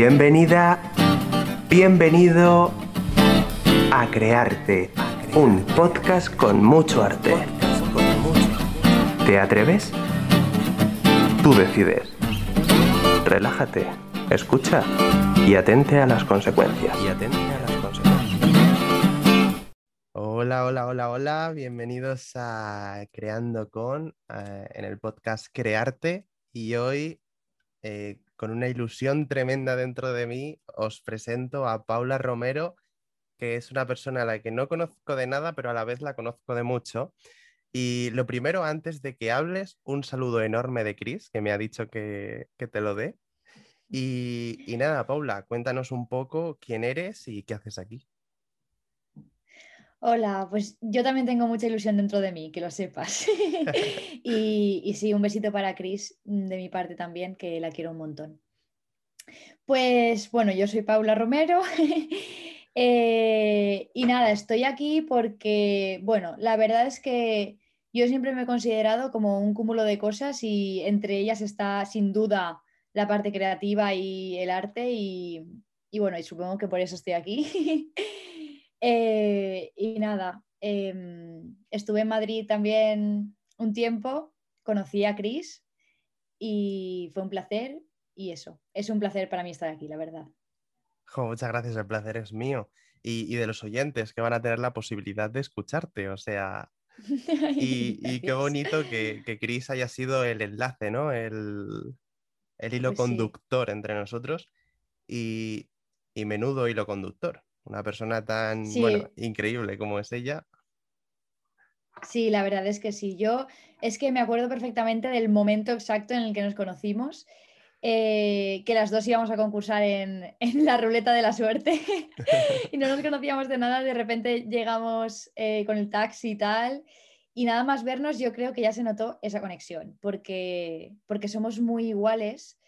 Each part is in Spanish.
Bienvenida, bienvenido a Crearte, un podcast con mucho arte. ¿Te atreves? Tú decides. Relájate, escucha y atente a las consecuencias. Y atente a las consecuencias. Hola, hola, hola, hola. Bienvenidos a Creando con eh, en el podcast Crearte. Y hoy, eh, con una ilusión tremenda dentro de mí, os presento a Paula Romero, que es una persona a la que no conozco de nada, pero a la vez la conozco de mucho. Y lo primero, antes de que hables, un saludo enorme de Chris, que me ha dicho que, te lo dé. Y, y, nada, Paula, cuéntanos un poco quién eres y qué haces aquí. Hola, pues yo también tengo mucha ilusión dentro de mí, que lo sepas. y, y, sí, un besito para Chris de mi parte también, que la quiero un montón. Pues bueno, yo soy Paula Romero. Eh, y nada, estoy aquí porque, bueno, la verdad es que yo siempre me he considerado como un cúmulo de cosas y entre ellas está sin duda la parte creativa y el arte y, bueno, y supongo que por eso estoy aquí. Eh, y nada, em, estuve en Madrid también un tiempo, conocí a Cris y fue un placer y eso, es un placer para mí estar aquí, la verdad muchas gracias, el placer es mío. Y, de los oyentes que van a tener la posibilidad de escucharte, o sea, y, qué bonito que, que Chris haya sido el enlace, ¿no? El, hilo pues conductor entre nosotros y, menudo hilo conductor. Una persona tan increíble como es ella. Sí, la verdad es que sí. Yo es que me acuerdo perfectamente del momento exacto en el que nos conocimos eh, que las dos íbamos a concursar en, la ruleta de la suerte y no nos conocíamos de nada, de repente llegamos eh, con el taxi y tal, y nada más vernos yo creo que ya se notó esa conexión, porque, porque somos muy iguales,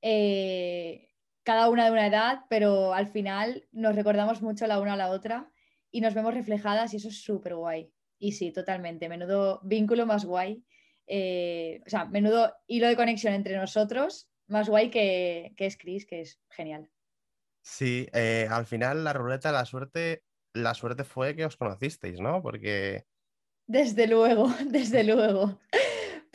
eh, cada una de una edad, pero al final nos recordamos mucho la una a la otra y nos vemos reflejadas y eso es súper guay. Y sí, totalmente, menudo vínculo más guay. o sea, menudo hilo de conexión entre nosotros más guay que, es Chris, que es genial. Sí, eh, al final la ruleta la suerte, la suerte fue que os conocisteis, ¿no? Porque... Desde luego, desde luego.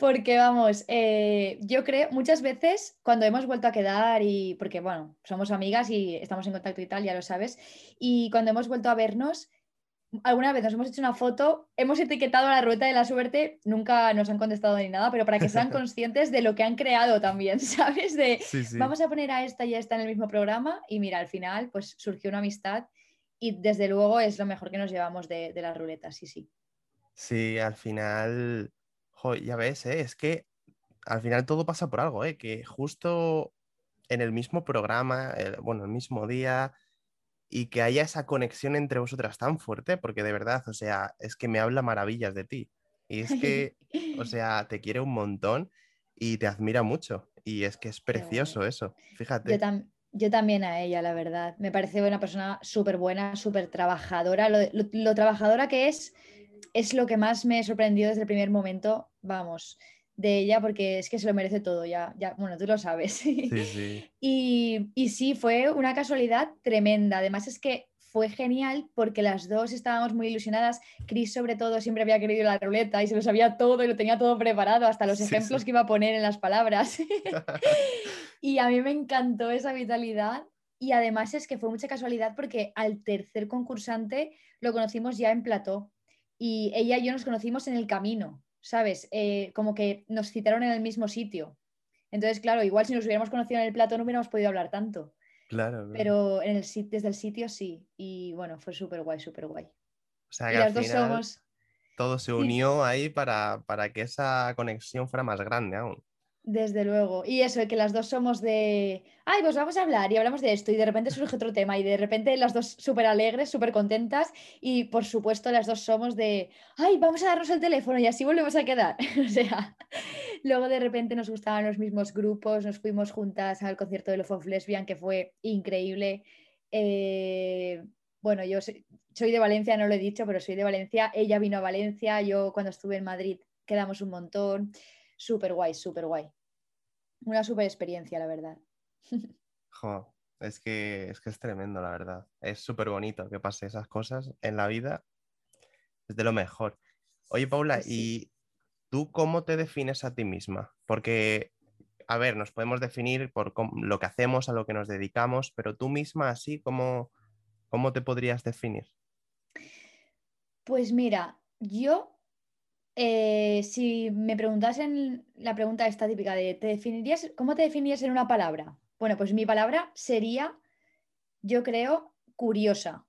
Porque vamos, eh, yo creo muchas veces cuando hemos vuelto a quedar y porque bueno, somos amigas y estamos en contacto y tal, ya lo sabes, y cuando hemos vuelto a vernos, alguna vez nos hemos hecho una foto, hemos etiquetado a la rueda de la suerte, nunca nos han contestado ni nada, pero para que sean conscientes de lo que han creado también, ¿sabes? De vamos a poner a esta y a esta en el mismo programa y mira, al final pues surgió una amistad y desde luego es lo mejor que nos llevamos de, de las ruletas, sí, sí. Sí, al final, ya ves, ¿eh? es que al final todo pasa por algo, ¿eh? que justo en el mismo programa, bueno, el mismo día, y que haya esa conexión entre vosotras tan fuerte, porque de verdad, o sea, es que me habla maravillas de ti. Y es que, o sea, te quiere un montón y te admira mucho. Y es que es precioso eso, fíjate. Yo, también a ella, la verdad. Me parece una persona súper buena, súper trabajadora. Lo, trabajadora que es, es lo que más me sorprendió desde el primer momento. Vamos, de ella porque es que se lo merece todo, ya, ya bueno, tú lo sabes. Sí, sí. Y, y, sí, fue una casualidad tremenda. Además es que fue genial porque las dos estábamos muy ilusionadas. Chris sobre todo siempre había querido la ruleta y se lo sabía todo y lo tenía todo preparado, hasta los ejemplos que iba a poner en las palabras. y a mí me encantó esa vitalidad. Y además es que fue mucha casualidad porque al tercer concursante lo conocimos ya en plató y ella y yo nos conocimos en el camino. ¿sabes? Eh, como que nos citaron en el mismo sitio. Entonces, claro, igual si nos hubiéramos conocido en el plato no hubiéramos podido hablar tanto. Claro. Pero en el, desde el sitio sí. Y bueno, fue súper guay, súper guay. O sea, que al final todo se unió ahí para, para que esa conexión fuera más grande aún. Desde luego. Y eso, que las dos somos de, ay, pues vamos a hablar y hablamos de esto y de repente surge otro tema y de repente las dos súper alegres, súper contentas y por supuesto las dos somos de, ay, vamos a darnos el teléfono y así volvemos a quedar. o sea, luego de repente nos gustaban los mismos grupos, nos fuimos juntas al concierto de Love of Lesbian que fue increíble. Eh, bueno, yo soy, soy de Valencia, no lo he dicho, pero soy de Valencia. Ella vino a Valencia, yo cuando estuve en Madrid quedamos un montón súper guay, súper guay. Una súper experiencia, la verdad. Jo, Es que, es que es tremendo, la verdad. Es súper bonito que pase esas cosas en la vida. Es de lo mejor. Oye, Paula, Pues ¿y tú cómo te defines a ti misma? Porque, a ver, nos podemos definir por lo que hacemos, a lo que nos dedicamos, pero tú misma así, ¿cómo, cómo te podrías definir? Pues mira, yo, eh, si me preguntasen la pregunta esta típica de ¿te definirías, ¿cómo te definirías en una palabra? Bueno, pues mi palabra sería, yo creo, curiosa.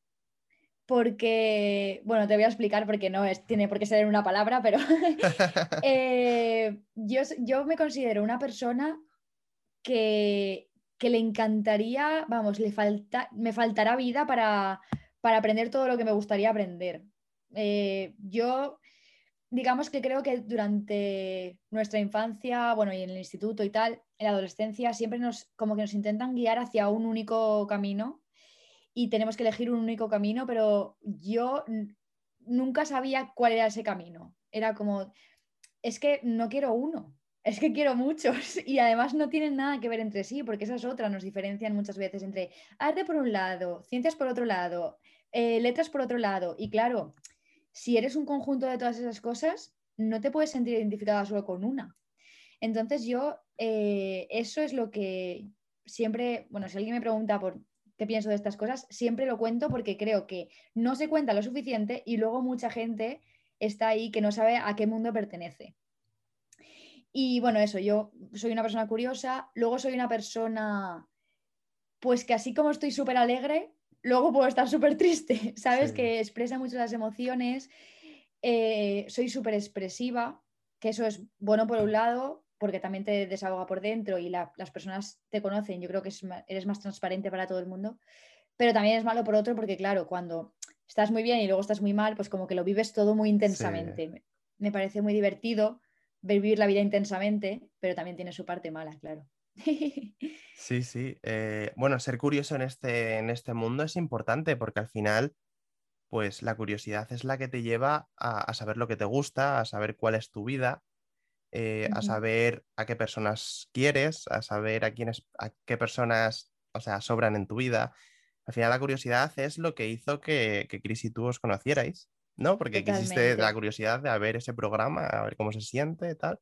Porque, bueno, te voy a explicar porque no es, tiene por qué ser en una palabra, pero eh, yo, yo me considero una persona que, que le encantaría, vamos, le falta, me faltará vida para, para aprender todo lo que me gustaría aprender. Eh, yo, digamos que creo que durante nuestra infancia, bueno, y en el instituto y tal, en la adolescencia, siempre nos, como que nos intentan guiar hacia un único camino y tenemos que elegir un único camino, pero yo nunca sabía cuál era ese camino. Era como, es que no quiero uno, es que quiero muchos y además no tienen nada que ver entre sí, porque esa es otra, nos diferencian muchas veces entre arte por un lado, ciencias por otro lado, eh, letras por otro lado. Y claro, si eres un conjunto de todas esas cosas, no te puedes sentir identificada solo con una. Entonces yo, eh, eso es lo que siempre, bueno, si alguien me pregunta por qué pienso de estas cosas, siempre lo cuento porque creo que no se cuenta lo suficiente y luego mucha gente está ahí que no sabe a qué mundo pertenece. Y bueno, eso, yo soy una persona curiosa, luego soy una persona, pues que así como estoy súper alegre, luego puedo estar súper triste, ¿sabes? Sí. Que expresa mucho las emociones, eh, soy súper expresiva, que eso es bueno por un lado, porque también te desahoga por dentro y la- las personas te conocen, yo creo que es eres más transparente para todo el mundo, pero también es malo por otro porque claro, cuando estás muy bien y luego estás muy mal, pues como que lo vives todo muy intensamente. Me- Me parece muy divertido vivir la vida intensamente, pero también tiene su parte mala, claro. Sí, sí. eh, bueno, ser curioso en este, en este mundo es importante porque al final, pues la curiosidad es la que te lleva a, a saber lo que te gusta, a saber cuál es tu vida, eh, a saber a qué personas quieres, a saber a quiénes, a qué personas, o sea, sobran en tu vida. Al final la curiosidad es lo que hizo que, que Chris y tú os conocierais, ¿no? Porque quisiste la curiosidad de a ver ese programa, a ver cómo se siente, tal.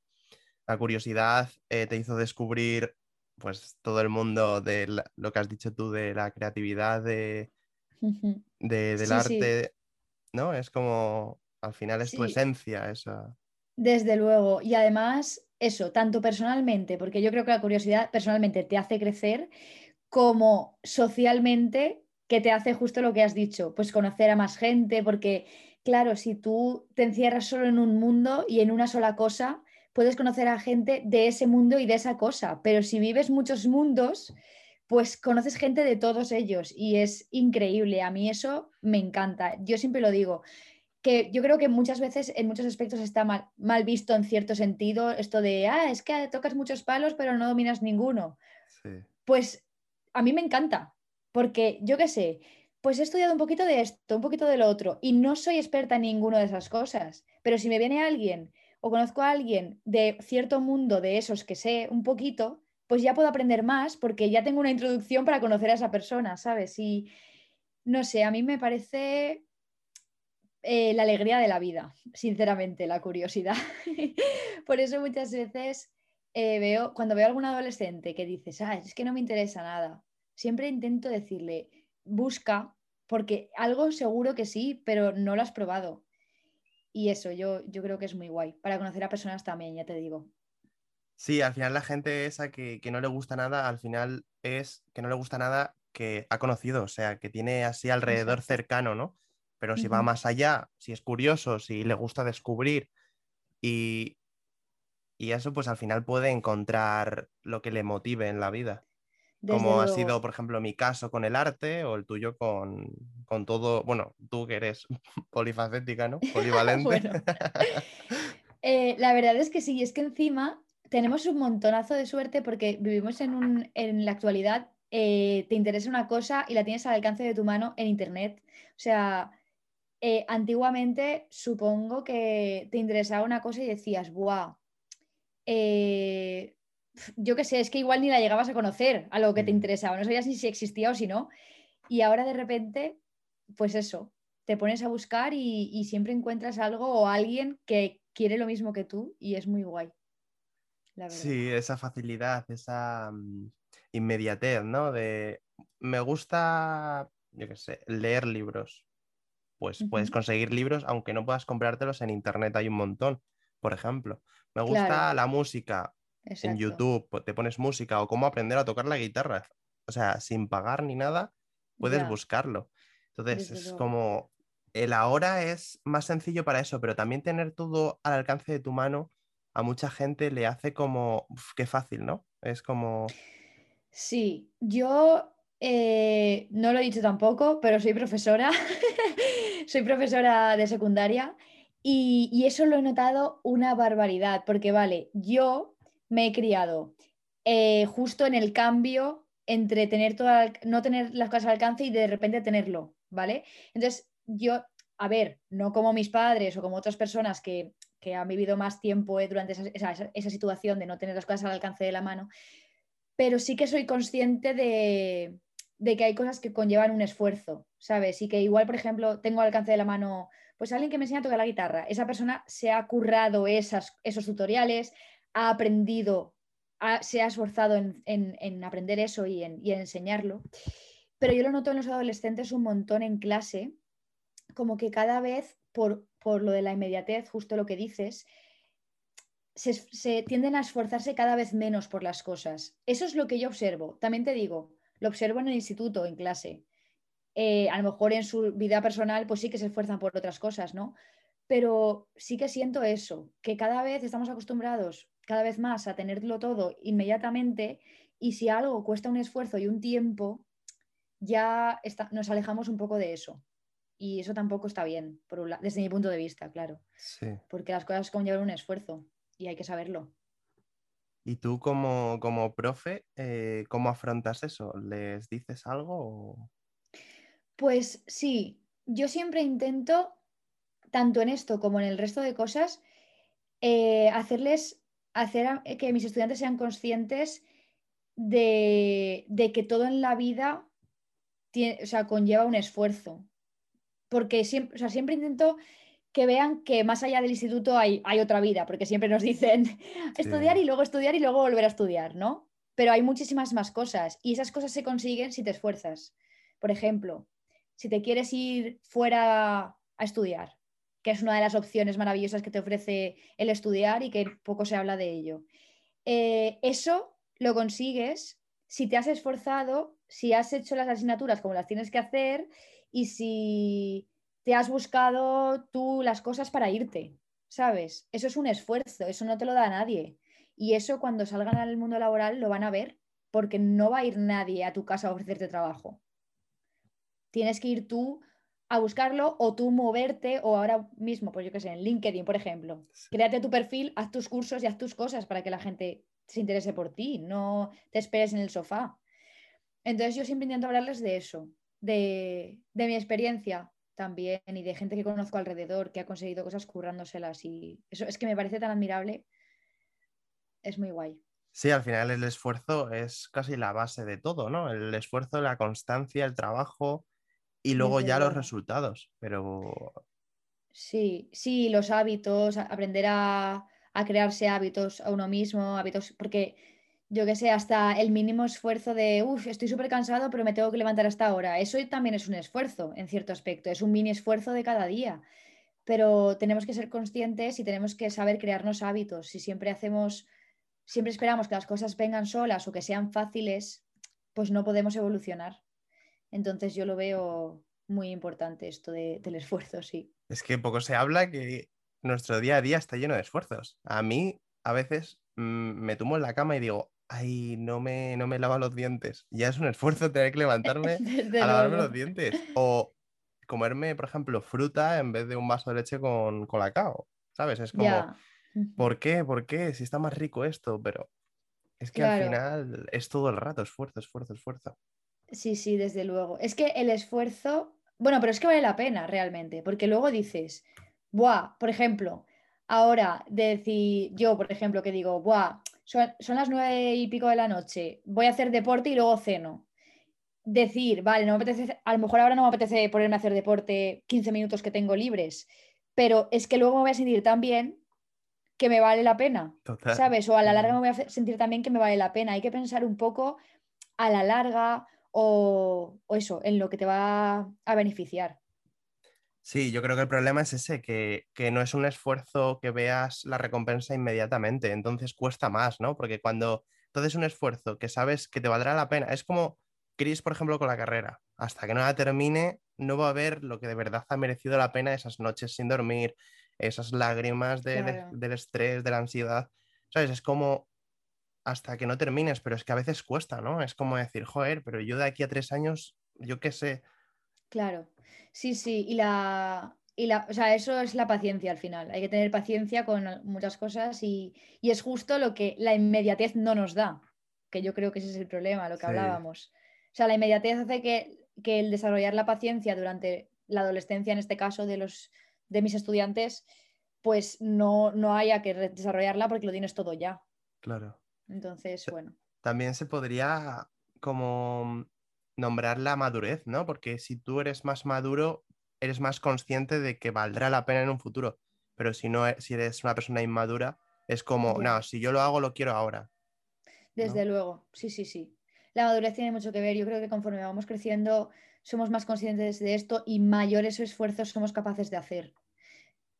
La curiosidad eh, te hizo descubrir, pues, todo el mundo de la- lo que has dicho tú de la creatividad, de, del Sí, sí. arte, ¿no? Es como, al final es tu esencia, esa. Desde luego. Y además, eso, tanto personalmente, porque yo creo que la curiosidad personalmente te hace crecer, como socialmente, que te hace justo lo que has dicho, pues conocer a más gente, porque claro, si tú te encierras solo en un mundo y en una sola cosa, puedes conocer a gente de ese mundo y de esa cosa, pero si vives muchos mundos, pues conoces gente de todos ellos y es increíble. A mí eso me encanta. Yo siempre lo digo que yo creo que muchas veces en muchos aspectos está mal, mal visto en cierto sentido esto de, ah, es que tocas muchos palos pero no dominas ninguno. Sí. Pues a mí me encanta, porque yo qué sé, pues he estudiado un poquito de esto, un poquito de lo otro, y no soy experta en ninguna de esas cosas, pero si me viene alguien o conozco a alguien de cierto mundo de esos que sé un poquito, pues ya puedo aprender más porque ya tengo una introducción para conocer a esa persona, ¿sabes? Y no sé, a mí me parece eh, la alegría de la vida, sinceramente, la curiosidad. Por eso muchas veces eh, veo, cuando veo a algún adolescente que dices, ah, es que no me interesa nada, siempre intento decirle, busca, porque algo seguro que sí, pero no lo has probado. Y eso, yo, yo creo que es muy guay, para conocer a personas también, ya te digo. Sí, al final la gente esa que, que no le gusta nada, al final es que no le gusta nada que ha conocido, o sea, que tiene así alrededor cercano, ¿no? Pero si va más allá, si es curioso, si le gusta descubrir y, y eso, pues al final puede encontrar lo que le motive en la vida. Desde Como ha sido, por ejemplo, mi caso con el arte o el tuyo con, con todo, bueno, tú que eres polifacética, ¿no? Polivalente. Bueno. Eh, la verdad es que sí, es que encima tenemos un montonazo de suerte porque vivimos en, un, en la actualidad, eh, te interesa una cosa y la tienes al alcance de tu mano en Internet. O sea, eh, antiguamente supongo que te interesaba una cosa y decías, ¡buah! eh, yo qué sé, es que igual ni la llegabas a conocer a lo que te Mm. interesaba, no sabías ni si existía o si no. Y ahora de repente, pues eso, te pones a buscar y, y siempre encuentras algo o alguien que quiere lo mismo que tú y es muy guay. La verdad. Sí, esa facilidad, esa mm, inmediatez, ¿no? De me gusta, yo qué sé, leer libros. Pues puedes conseguir libros aunque no puedas comprártelos en internet, hay un montón, por ejemplo. Me gusta Claro. la música, en. YouTube te pones música o cómo aprender a tocar la guitarra. O sea, sin pagar ni nada, puedes buscarlo. Entonces, Desde es luego. como el ahora es más sencillo para eso, pero también tener todo al alcance de tu mano a mucha gente le hace como, "Uf, qué fácil, ¿no? Es como, Sí, yo eh, no lo he dicho tampoco, pero soy profesora. soy profesora de secundaria y, y eso lo he notado una barbaridad, porque vale, yo me he criado eh, justo en el cambio entre tener toda, no tener las cosas al alcance y de repente tenerlo, ¿vale? Entonces, yo, a ver, no como mis padres o como otras personas que, que han vivido más tiempo eh, durante esa, esa- esa situación de no tener las cosas al alcance de la mano, pero sí que soy consciente de, de que hay cosas que conllevan un esfuerzo, ¿sabes? Y que igual, por ejemplo, tengo al alcance de la mano, pues alguien que me enseña a tocar la guitarra, esa persona se ha currado esas, esos tutoriales, ha aprendido, se ha esforzado en, en- en aprender eso y en, enseñarlo. Pero yo lo noto en los adolescentes un montón en clase, como que cada vez, por, por lo de la inmediatez, justo lo que dices, se, se tienden a esforzarse cada vez menos por las cosas. Eso es lo que yo observo. También te digo, lo observo en el instituto, en clase. Eh, a lo mejor en su vida personal, pues sí que se esfuerzan por otras cosas, ¿no? Pero sí que siento eso, que cada vez estamos acostumbrados, cada vez más, a tenerlo todo inmediatamente y si algo cuesta un esfuerzo y un tiempo, ya está- nos alejamos un poco de eso. Y eso tampoco está bien, por un la- desde mi punto de vista, claro, sí. porque las cosas conllevan un esfuerzo y hay que saberlo. ¿Y tú como, como profe, eh, cómo afrontas eso? ¿Les dices algo? o- Pues sí, yo siempre intento, tanto en esto como en el resto de cosas, eh, hacerles, hacer a- que mis estudiantes sean conscientes de, de que todo en la vida tiene, o sea, conlleva un esfuerzo. Porque siempre, o sea, siempre intento que vean que más allá del instituto hay, hay otra vida, porque siempre nos dicen estudiar y luego estudiar y luego volver a estudiar, ¿no? Pero hay muchísimas más cosas y esas cosas se consiguen si te esfuerzas. Por ejemplo, si te quieres ir fuera a estudiar, que es una de las opciones maravillosas que te ofrece el estudiar y que poco se habla de ello. Eh, eso lo consigues si te has esforzado, si has hecho las asignaturas como las tienes que hacer y si te has buscado tú las cosas para irte, ¿sabes? Eso es un esfuerzo, eso no te lo da nadie. Y eso cuando salgan al mundo laboral lo van a ver, porque no va a ir nadie a tu casa a ofrecerte trabajo. Tienes que ir tú a buscarlo o tú moverte o ahora mismo, pues yo qué sé, en LinkedIn, por ejemplo. Créate tu perfil, haz tus cursos y haz tus cosas para que la gente se interese por ti, no te esperes en el sofá. Entonces yo siempre intento hablarles de eso, de, de mi experiencia también y de gente que conozco alrededor que ha conseguido cosas currándoselas y eso es que me parece tan admirable. Es muy guay. Sí, al final el esfuerzo es casi la base de todo, ¿no? El esfuerzo, la constancia, el trabajo y luego ya los resultados. Pero Sí, sí, los hábitos, aprender a, a crearse hábitos a uno mismo, hábitos, porque yo que sé, hasta el mínimo esfuerzo de, uff, estoy súper cansado, pero me tengo que levantar hasta ahora. Eso también es un esfuerzo, en cierto aspecto, es un mini esfuerzo de cada día. Pero tenemos que ser conscientes y tenemos que saber crearnos hábitos. Si siempre hacemos, siempre esperamos que las cosas vengan solas o que sean fáciles, pues no podemos evolucionar. Entonces yo lo veo muy importante esto de- del esfuerzo, sí. es que poco se habla que nuestro día a día está lleno de esfuerzos. A mí a veces mm, me tumbo en la cama y digo, ay, no me, no me lavo los dientes. Ya es un esfuerzo tener que levantarme a lavarme luego. los dientes. O comerme, por ejemplo, fruta en vez de un vaso de leche con colacao. ¿Sabes? Es como. ¿por qué? ¿Por qué? Si está más rico esto, pero es que al final es todo el rato esfuerzo, esfuerzo, esfuerzo. Sí, sí, desde luego. Es que el esfuerzo, bueno, pero es que vale la pena realmente, porque luego dices, buah, por ejemplo, ahora de decir, yo, por ejemplo, que digo, buah, son, son las nueve y pico de la noche, voy a hacer deporte y luego ceno. Decir, vale, no me apetece, a lo mejor ahora no me apetece ponerme a hacer deporte 15 minutos que tengo libres, pero es que luego me voy a sentir tan bien que me vale la pena, Total. ¿sabes? O a la larga me voy a sentir también que me vale la pena. Hay que pensar un poco a la larga o, o eso, en lo que te va a beneficiar. Sí, yo creo que el problema es ese, que, que no es un esfuerzo que veas la recompensa inmediatamente, entonces cuesta más, ¿no? Porque cuando tú haces un esfuerzo que sabes que te valdrá la pena, es como Chris, por ejemplo, con la carrera, hasta que no la termine, no va a ver lo que de verdad ha merecido la pena esas noches sin dormir, esas lágrimas de- de- del estrés, de la ansiedad, ¿sabes? Es como hasta que no termines, pero es que a veces cuesta, ¿no? Es como decir, joder, pero yo de aquí a tres años, yo qué sé, Claro, sí, sí, y la, y la, o sea, eso es la paciencia al final. Hay que tener paciencia con muchas cosas y, y es justo lo que la inmediatez no nos da, que yo creo que ese es el problema, lo que Sí. hablábamos. O sea, la inmediatez hace que, que el desarrollar la paciencia durante la adolescencia, en este caso de los de mis estudiantes, pues no, no haya que desarrollarla porque lo tienes todo ya. claro. Entonces, bueno, También se podría como nombrar la madurez, ¿no? Porque si tú eres más maduro, eres más consciente de que valdrá la pena en un futuro. Pero si no, e- si eres una persona inmadura, es como, no, si yo lo hago, lo quiero ahora. Desde luego, sí, sí, sí. La madurez tiene mucho que ver. Yo creo que conforme vamos creciendo somos más conscientes de esto y mayores esfuerzos somos capaces de hacer.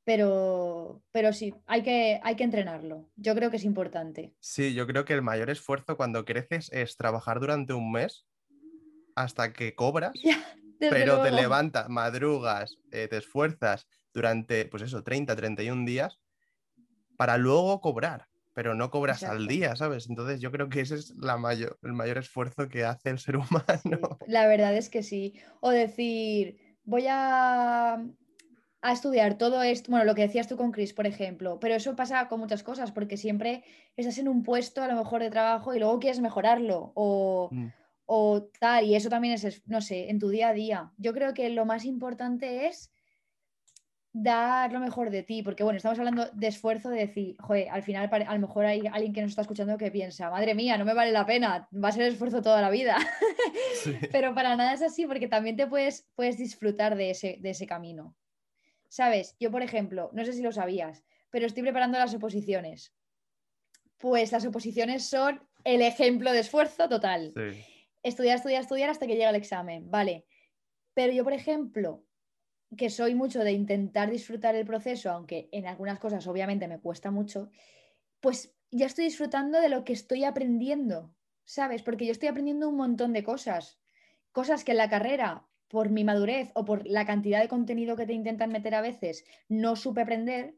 Pero, pero sí, hay que, hay que entrenarlo. Yo creo que es importante. Sí, yo creo que el mayor esfuerzo cuando creces es trabajar durante un mes hasta que cobras, pero te levantas, madrugas, eh, te esfuerzas durante, pues eso, 30, 31 días para luego cobrar, pero no cobras al día, ¿sabes? Entonces yo creo que ese es la mayor, el mayor esfuerzo que hace el ser Sí, humano. la verdad es que sí. O decir, voy a, a estudiar todo esto, bueno, lo que decías tú con Chris, por ejemplo, pero eso pasa con muchas cosas, porque siempre estás en un puesto a lo mejor de trabajo y luego quieres mejorarlo o, Mm, o tal, y eso también es, no sé, en tu día a día. Yo creo que lo más importante es dar lo mejor de ti, porque bueno, estamos hablando de esfuerzo, de decir, joder, al final a lo mejor hay alguien que nos está escuchando que piensa, madre mía, no me vale la pena, va a ser esfuerzo toda la vida. sí. Pero para nada es así porque también te puedes, puedes disfrutar de ese, de ese camino. ¿Sabes? Yo, por ejemplo, no sé si lo sabías, pero estoy preparando las oposiciones. Pues las oposiciones son el ejemplo de esfuerzo total. Sí. Estudiar, estudiar, estudiar hasta que llega el examen, vale. Pero yo, por ejemplo, que soy mucho de intentar disfrutar el proceso, aunque en algunas cosas obviamente me cuesta mucho, pues ya estoy disfrutando de lo que estoy aprendiendo, ¿sabes? Porque yo estoy aprendiendo un montón de cosas, cosas que en la carrera, por mi madurez o por la cantidad de contenido que te intentan meter a veces, no supe aprender.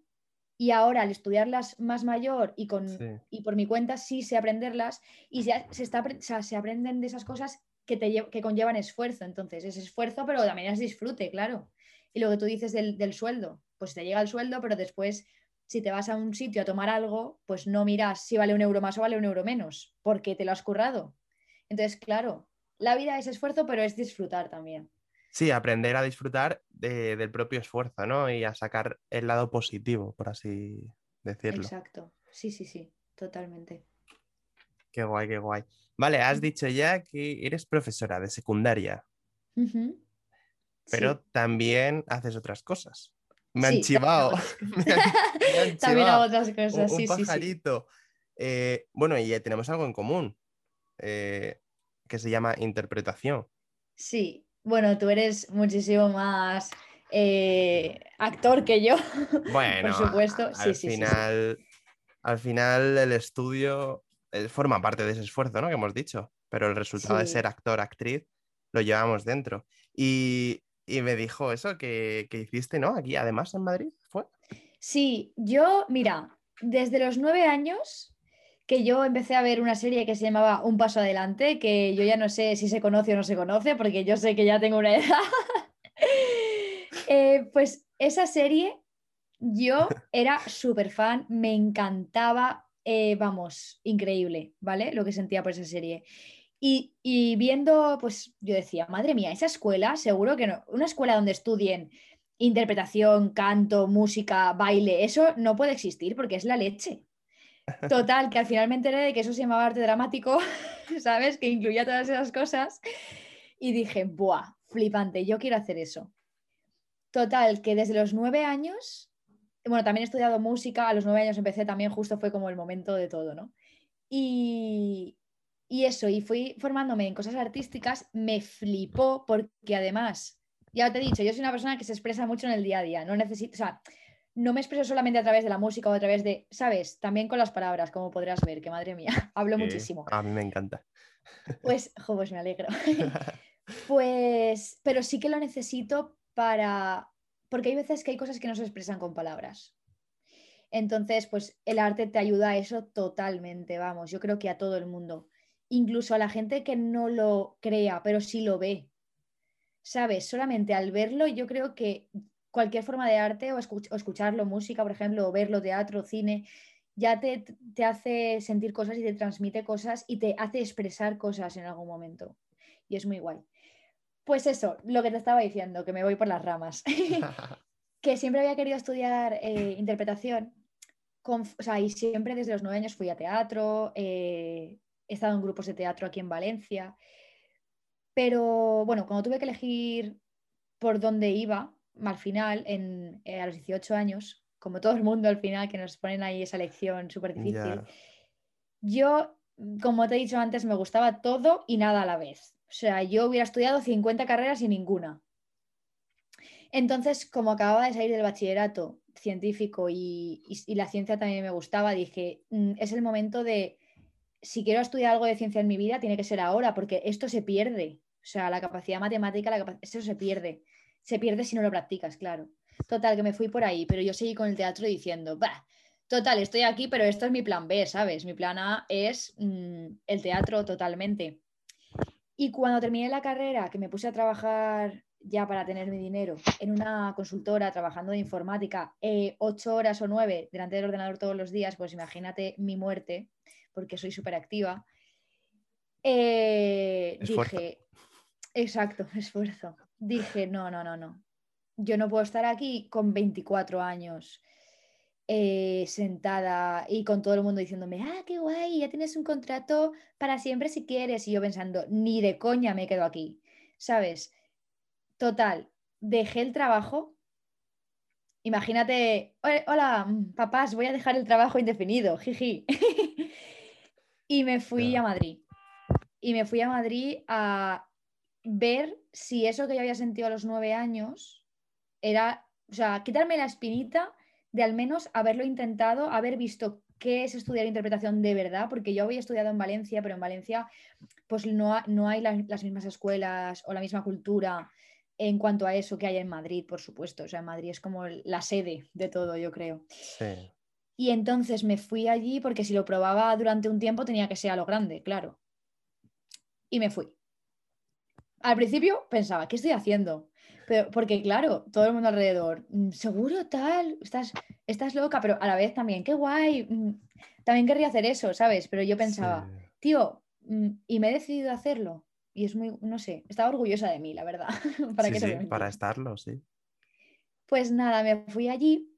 Y ahora, al estudiarlas más mayor y, con, Sí. y por mi cuenta, sí sé aprenderlas y ya se, está, o sea, se aprenden de esas cosas que, te, que conllevan esfuerzo. Entonces, es esfuerzo, pero también es disfrute, claro. Y lo que tú dices del, del sueldo, pues te llega el sueldo, pero después, si te vas a un sitio a tomar algo, pues no miras si vale un euro más o vale un euro menos, porque te lo has currado. Entonces, claro, la vida es esfuerzo, pero es disfrutar también. Sí, aprender a disfrutar de- del propio esfuerzo, ¿no? Y a sacar el lado positivo, por así decirlo. Exacto. Sí, sí, sí, totalmente. Qué guay, qué guay. Vale, has dicho ya que eres profesora de secundaria, pero Sí. también haces otras cosas. Me han Sí, chivado. también hago otras- Me han También hago chivado. otras Un, cosas, un sí, sí, sí. pajarito. Eh, bueno, y tenemos algo en común, eh, que se llama interpretación. Sí, bueno, tú eres muchísimo más eh, actor que yo, Bueno, por supuesto. Sí, al sí, sí, sí. final, al final el estudio eh, forma parte de ese esfuerzo, ¿no? Que hemos dicho, pero el resultado de Sí. ser actor, actriz, lo llevamos dentro. Y, y me dijo eso que, que hiciste, ¿no? Aquí, además, en Madrid, ¿fue? Sí, yo, mira, desde los nueve años que yo empecé a ver una serie que se llamaba Un Paso Adelante, que yo ya no sé si se conoce o no se conoce, porque yo sé que ya tengo una edad. Eh, pues esa serie yo era súper fan, me encantaba, eh, vamos, increíble, ¿vale? Lo que sentía por esa serie. Y, y viendo, pues yo decía, madre mía, esa escuela, seguro que no, una escuela donde estudien interpretación, canto, música, baile, eso no puede existir porque es la leche. Total, que al final me enteré de que eso se llamaba arte dramático, ¿sabes? Que incluía todas esas cosas. Y dije, ¡buah! Flipante, yo quiero hacer eso. Total, que desde los nueve años, bueno, también he estudiado música, a los nueve años empecé también, justo fue como el momento de todo, ¿no? Y, y eso, y fui formándome en cosas artísticas, me flipó porque además, ya te he dicho, yo soy una persona que se expresa mucho en el día a día, no necesito, o sea, no me expreso solamente a través de la música o a través de, ¿sabes? También con las palabras, como podrás ver, que madre mía, hablo muchísimo. A mí me encanta. Pues, jo, pues me alegro. pues, pero sí que lo necesito para, porque hay veces que hay cosas que no se expresan con palabras. Entonces, pues el arte te ayuda a eso totalmente, vamos, yo creo que a todo el mundo incluso a la gente que no lo crea, pero sí lo ve. ¿Sabes? Solamente al verlo, yo creo que cualquier forma de arte o, escucharlo, música, por ejemplo, o verlo, teatro, cine, ya te, te, hace sentir cosas y te transmite cosas y te hace expresar cosas en algún momento. Y es muy guay. Pues eso, lo que te estaba diciendo, que me voy por las ramas. que siempre había querido estudiar eh, interpretación. o sea, y siempre desde los nueve años fui a teatro, eh, he estado en grupos de teatro aquí en Valencia, pero bueno, cuando tuve que elegir por dónde iba, al final, en, eh, a los 18 años, como todo el mundo al final, que nos ponen ahí esa lección súper difícil, yo, como te he dicho antes, me gustaba todo y nada a la vez. O sea, yo hubiera estudiado 50 carreras y ninguna. Entonces, como acababa de salir del bachillerato científico y, y la ciencia también me gustaba, dije, mm, es el momento de si quiero estudiar algo de ciencia en mi vida, tiene que ser ahora, porque esto se pierde. O sea, la capacidad matemática, la esto se pierde. Se pierde si no lo practicas, claro. Total, que me fui por ahí, pero yo seguí con el teatro diciendo, bah, total, estoy aquí, pero esto es mi plan B, ¿sabes? Mi plan A es mm, el teatro totalmente. Y cuando terminé la carrera, que me puse a trabajar ya para tener mi dinero en una consultora trabajando de informática, eh, ocho horas o nueve delante del ordenador todos los días, pues imagínate mi muerte porque soy súper activa. Eh, dije, exacto, esfuerzo. Dije, no, no, no, no. Yo no puedo estar aquí con 24 años eh, sentada y con todo el mundo diciéndome, ah, qué guay, ya tienes un contrato para siempre si quieres. Y yo pensando, ni de coña me quedo aquí, ¿sabes? Total, dejé el trabajo. Imagínate, hola, papás, voy a dejar el trabajo indefinido, jiji. Y me fui a Madrid. Y me fui a Madrid a ver si eso que yo había sentido a los nueve años era, o sea, quitarme la espinita de al menos haberlo intentado, haber visto qué es estudiar interpretación de verdad, porque yo había estudiado en Valencia, pero en Valencia pues no, no hay las, mismas escuelas o la misma cultura en cuanto a eso que hay en Madrid, por supuesto. O sea, Madrid es como la sede de todo, yo creo. Sí. Y entonces me fui allí porque si lo probaba durante un tiempo tenía que ser a lo grande, claro. Y me fui. Al principio pensaba, ¿qué estoy haciendo? Pero, porque claro, todo el mundo alrededor, mm, seguro tal, estás, estás loca, pero a la vez también, qué guay, mm, también querría hacer eso, ¿sabes? Pero yo pensaba, tío, mm, y me he decidido hacerlo. Y es muy, no sé, estaba orgullosa de mí, la verdad. para sí, sí, para estarlo, sí. Pues nada, me fui allí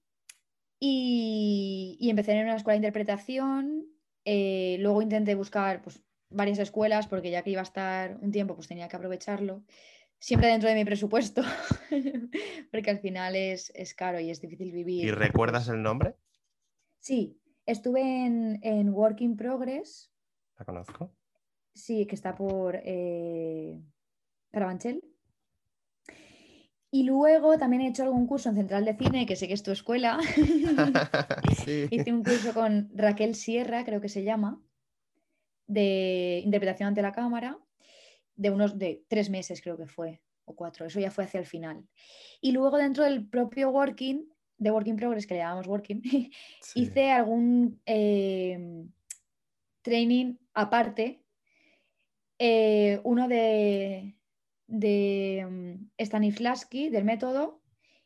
y, empecé en una escuela de interpretación. Eh, luego intenté buscar pues, varias escuelas porque ya que iba a estar un tiempo, pues tenía que aprovecharlo. Siempre dentro de mi presupuesto, porque al final es, caro y es difícil vivir. ¿Y recuerdas el nombre? Sí, estuve en, en Work in Progress. ¿La conozco? Sí, que está por eh, Carabanchel. Y luego también he hecho algún curso en Central de Cine, que sé que es tu escuela. Hice un curso con Raquel Sierra, creo que se llama, de interpretación ante la cámara, de unos de tres meses creo que fue, o cuatro, eso ya fue hacia el final. Y luego dentro del propio Working, de Working Progress, que le llamamos Working, hice algún eh, training aparte, eh, uno de de mm, Stanislavski, del método,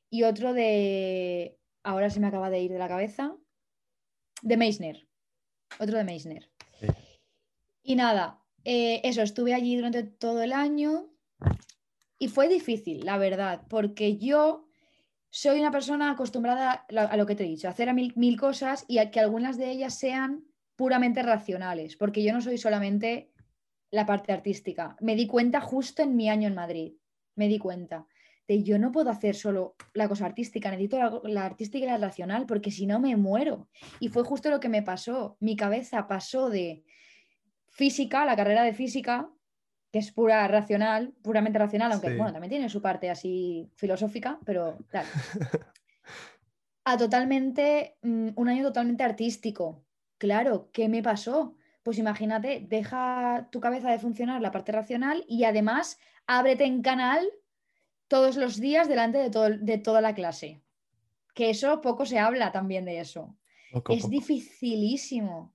y otro de, ahora se me acaba de ir de la cabeza, de Meissner. Otro de Meissner. Y nada, eh, eso, estuve allí durante todo el año y fue difícil, la verdad, porque yo soy una persona acostumbrada a lo que te he dicho, a hacer mil, mil cosas y a que algunas de ellas sean puramente racionales, porque yo no soy solamente la parte artística. Me di cuenta justo en mi año en Madrid, me di cuenta de yo no puedo hacer solo la cosa artística, necesito la, la, artística y la racional, porque si no me muero. Y fue justo lo que me pasó. Mi cabeza pasó de física, la carrera de física, que es pura racional, puramente racional, aunque Sí. bueno, también tiene su parte así filosófica, pero tal. A totalmente, mm, un año totalmente artístico. Claro, ¿qué me pasó? Pues imagínate, deja tu cabeza de funcionar la parte racional y además ábrete en canal todos los días delante de, todo- de toda la clase. Que eso poco se habla también de eso. Poco, Es poco. dificilísimo,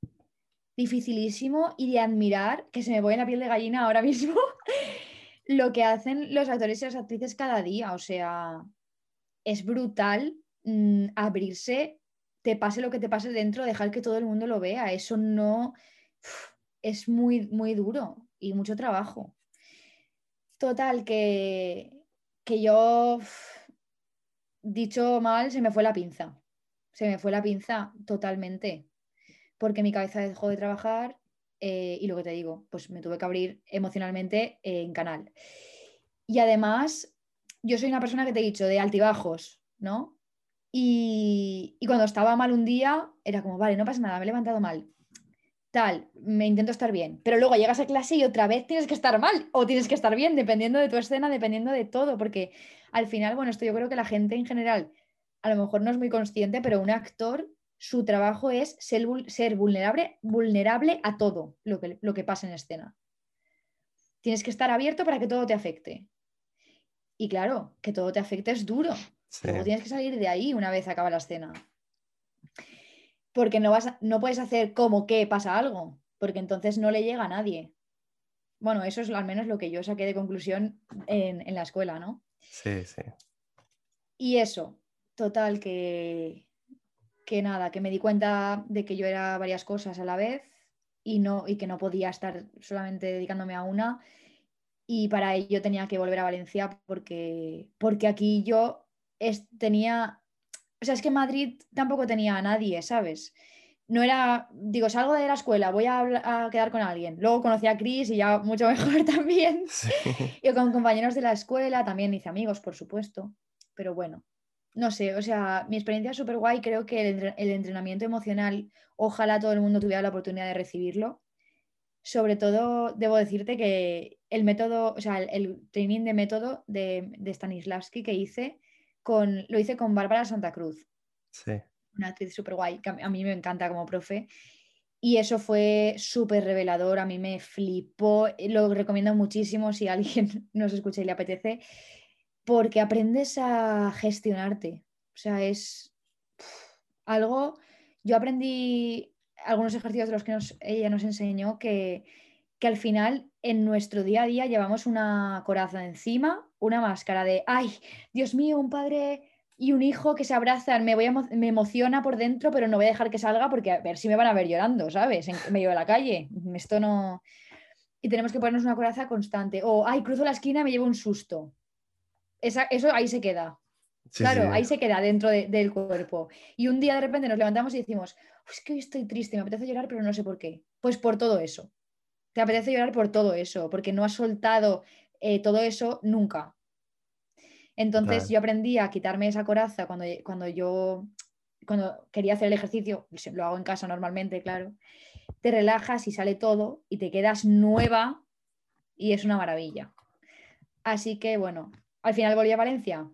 dificilísimo y de admirar, que se me pone la piel de gallina ahora mismo, lo que hacen los actores y las actrices cada día. O sea, es brutal mm, abrirse, te pase lo que te pase dentro, dejar que todo el mundo lo vea. Eso no es muy, muy duro y mucho trabajo. Total, que, que yo, dicho mal, se me fue la pinza. Se me fue la pinza totalmente. Porque mi cabeza dejó de trabajar eh, y lo que te digo, pues me tuve que abrir emocionalmente en canal. Y además, yo soy una persona que te he dicho, de altibajos, ¿no? Y, y cuando estaba mal un día, era como, vale, no pasa nada, me he levantado mal. Tal, me intento estar bien. Pero luego llegas a clase y otra vez tienes que estar mal o tienes que estar bien, dependiendo de tu escena, dependiendo de todo. Porque al final, bueno, esto yo creo que la gente en general a lo mejor no es muy consciente, pero un actor, su trabajo es ser, ser vulnerable, vulnerable a todo lo que, lo que pasa en escena. Tienes que estar abierto para que todo te afecte. Y claro, que todo te afecte es duro. Sí. Luego tienes que salir de ahí una vez acaba la escena. Porque no, vas no puedes hacer como que pasa algo, porque entonces no le llega a nadie. Bueno, eso es al menos lo que yo saqué de conclusión en, en la escuela, ¿no? Sí, sí. Y eso, total, que, que nada, que me di cuenta de que yo era varias cosas a la vez y, no, y que no podía estar solamente dedicándome a una. Y para ello tenía que volver a Valencia porque, porque aquí yo es- tenía, o sea, es que en Madrid tampoco tenía a nadie, ¿sabes? No era, digo, salgo de la escuela, voy a, a quedar con alguien. Luego conocí a Chris y ya mucho mejor también. Sí. Y con compañeros de la escuela también hice amigos, por supuesto. Pero bueno, no sé, o sea, mi experiencia es súper guay. Creo que el, entre- el entrenamiento emocional, ojalá todo el mundo tuviera la oportunidad de recibirlo. Sobre todo, debo decirte que el método, o sea, el, el training de método de, de Stanislavski que hice, con, lo hice con Bárbara Santa Cruz Sí. una actriz súper guay, que a mí- me encanta como profe. Y eso fue súper revelador, a mí me flipó, lo recomiendo muchísimo si alguien nos escucha y le apetece, porque aprendes a gestionarte. O sea, es algo, yo aprendí algunos ejercicios de los que nos- ella nos enseñó que, que al final en nuestro día a día llevamos una coraza encima, una máscara de, ay, Dios mío, un padre y un hijo que se abrazan, me, voy me emociona por dentro, pero no voy a dejar que salga porque a ver si me van a ver llorando, ¿sabes? En medio de la calle. Esto no... Y tenemos que ponernos una coraza constante. O, ay, cruzo la esquina me llevo un susto. Esa- eso ahí se queda. Sí, claro, sí. ahí se queda dentro de- del cuerpo. Y un día de repente nos levantamos y decimos, "Uf, es que hoy estoy triste, me apetece llorar, pero no sé por qué. Pues por todo eso. Te apetece llorar por todo eso, porque no has soltado eh, todo eso nunca. Entonces yo aprendí a quitarme esa coraza cuando, cuando yo cuando quería hacer el ejercicio, lo hago en casa normalmente, claro, te relajas y sale todo y te quedas nueva y es una maravilla. Así que bueno, al final volví a Valencia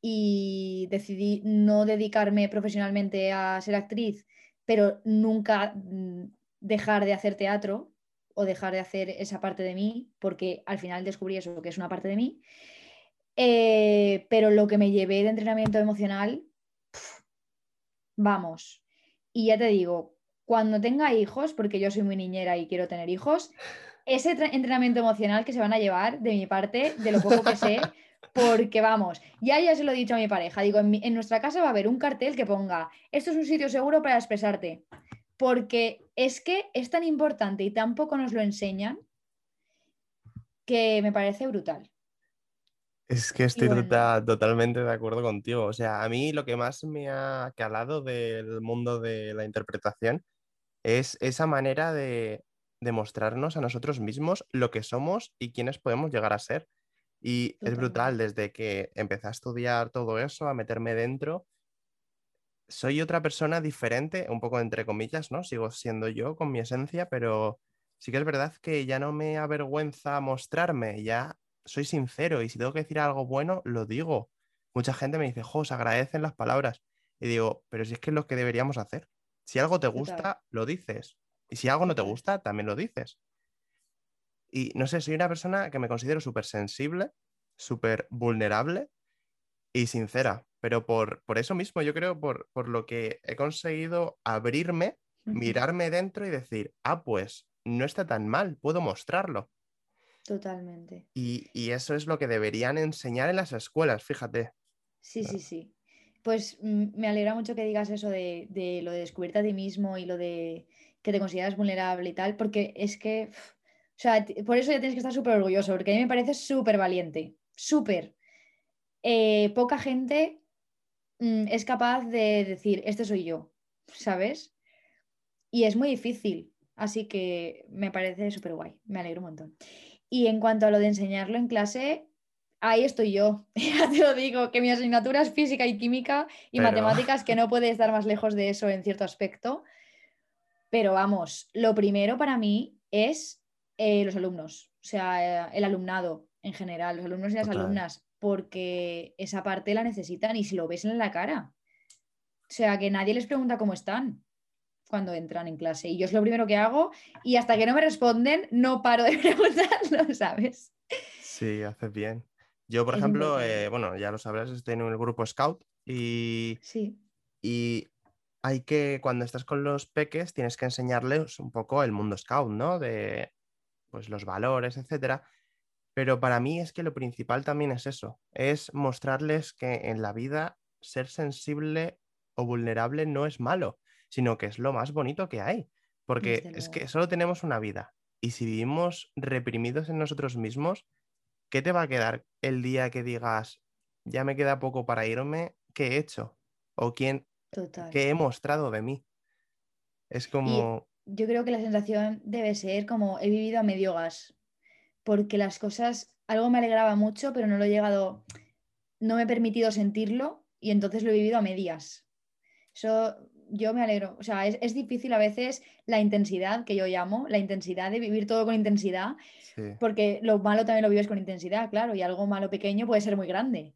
y decidí no dedicarme profesionalmente a ser actriz, pero nunca mm, dejar de hacer teatro o dejar de hacer esa parte de mí, porque al final descubrí eso, que es una parte de mí. Eh, pero lo que me llevé de entrenamiento emocional, vamos. Y ya te digo, cuando tenga hijos, porque yo soy muy niñera y quiero tener hijos, ese entrenamiento emocional que se van a llevar de mi parte, de lo poco que sé, porque vamos, ya ya se lo he dicho a mi pareja, digo, en, mi- en nuestra casa va a haber un cartel que ponga, esto es un sitio seguro para expresarte, porque es que es tan importante y tan poco nos lo enseñan que me parece brutal. Es que estoy bueno. tota- totalmente de acuerdo contigo. O sea, a mí lo que más me ha calado del mundo de la interpretación Es esa manera de, de mostrarnos a nosotros mismos lo que somos y quiénes podemos llegar a ser. Y es brutal, desde que empecé a estudiar todo eso, a meterme dentro, soy otra persona diferente, un poco entre comillas, ¿no? Sigo siendo yo con mi esencia, pero sí que es verdad que ya no me avergüenza mostrarme, ya soy sincero y si tengo que decir algo bueno, lo digo. Mucha gente me dice, jo, se agradecen las palabras. Y digo, pero si es que es lo que deberíamos hacer. Si algo te gusta, lo dices. Y si algo no te gusta, también lo dices. Y no sé, soy una persona que me considero súper sensible, súper vulnerable y sincera. Pero por, por, eso mismo, yo creo, por, por lo que he conseguido abrirme, mirarme dentro y decir, ah, pues no está tan mal, puedo mostrarlo. Totalmente. Y, y, eso es lo que deberían enseñar en las escuelas, fíjate. Sí, sí, sí. Pues mm, me alegra mucho que digas eso de, de, lo de descubrirte a ti mismo y lo de que te consideras vulnerable y tal, porque es que, o sea, por eso ya tienes que estar súper orgulloso, porque a mí me parece súper valiente, súper. Eh, poca gente mm, es capaz de decir, este soy yo, ¿sabes? Y es muy difícil, así que me parece súper guay, me alegro un montón. Y en cuanto a lo de enseñarlo en clase, ahí estoy yo. ya te lo digo, que mi asignatura es física y química y matemáticas, que no puede estar más lejos de eso en cierto aspecto. Pero vamos, lo primero para mí es eh, los alumnos, o sea, el alumnado en general, los alumnos y las alumnas, porque esa parte la necesitan y si lo ves en la cara. O sea, que nadie les pregunta cómo están cuando entran en clase. Y yo es lo primero que hago y hasta que no me responden, no paro de preguntarlo, ¿sabes? Sí, haces bien. Yo, por ejemplo, eh, bueno, ya lo sabrás, estoy en el grupo Scout y, sí. y hay que, cuando estás con los peques, tienes que enseñarles un poco el mundo Scout, ¿no? De pues los valores, etcétera. Pero para mí es que lo principal también es eso, es mostrarles que en la vida ser sensible o vulnerable no es malo, sino que es lo más bonito que hay. Porque es que solo tenemos una vida. Y si vivimos reprimidos en nosotros mismos, ¿qué te va a quedar el día que digas, ya me queda poco para irme, ¿qué he hecho? ¿O quién, qué he mostrado de mí? Es como... yo creo que la sensación debe ser como he vivido a medio gas, porque las cosas, algo me alegraba mucho, pero no lo he llegado, no me he permitido sentirlo y entonces lo he vivido a medias. Eso yo me alegro. O sea, es, difícil a veces la intensidad que yo llamo, la intensidad de vivir todo con intensidad, porque lo malo también lo vives con intensidad, claro, y algo malo pequeño puede ser muy grande.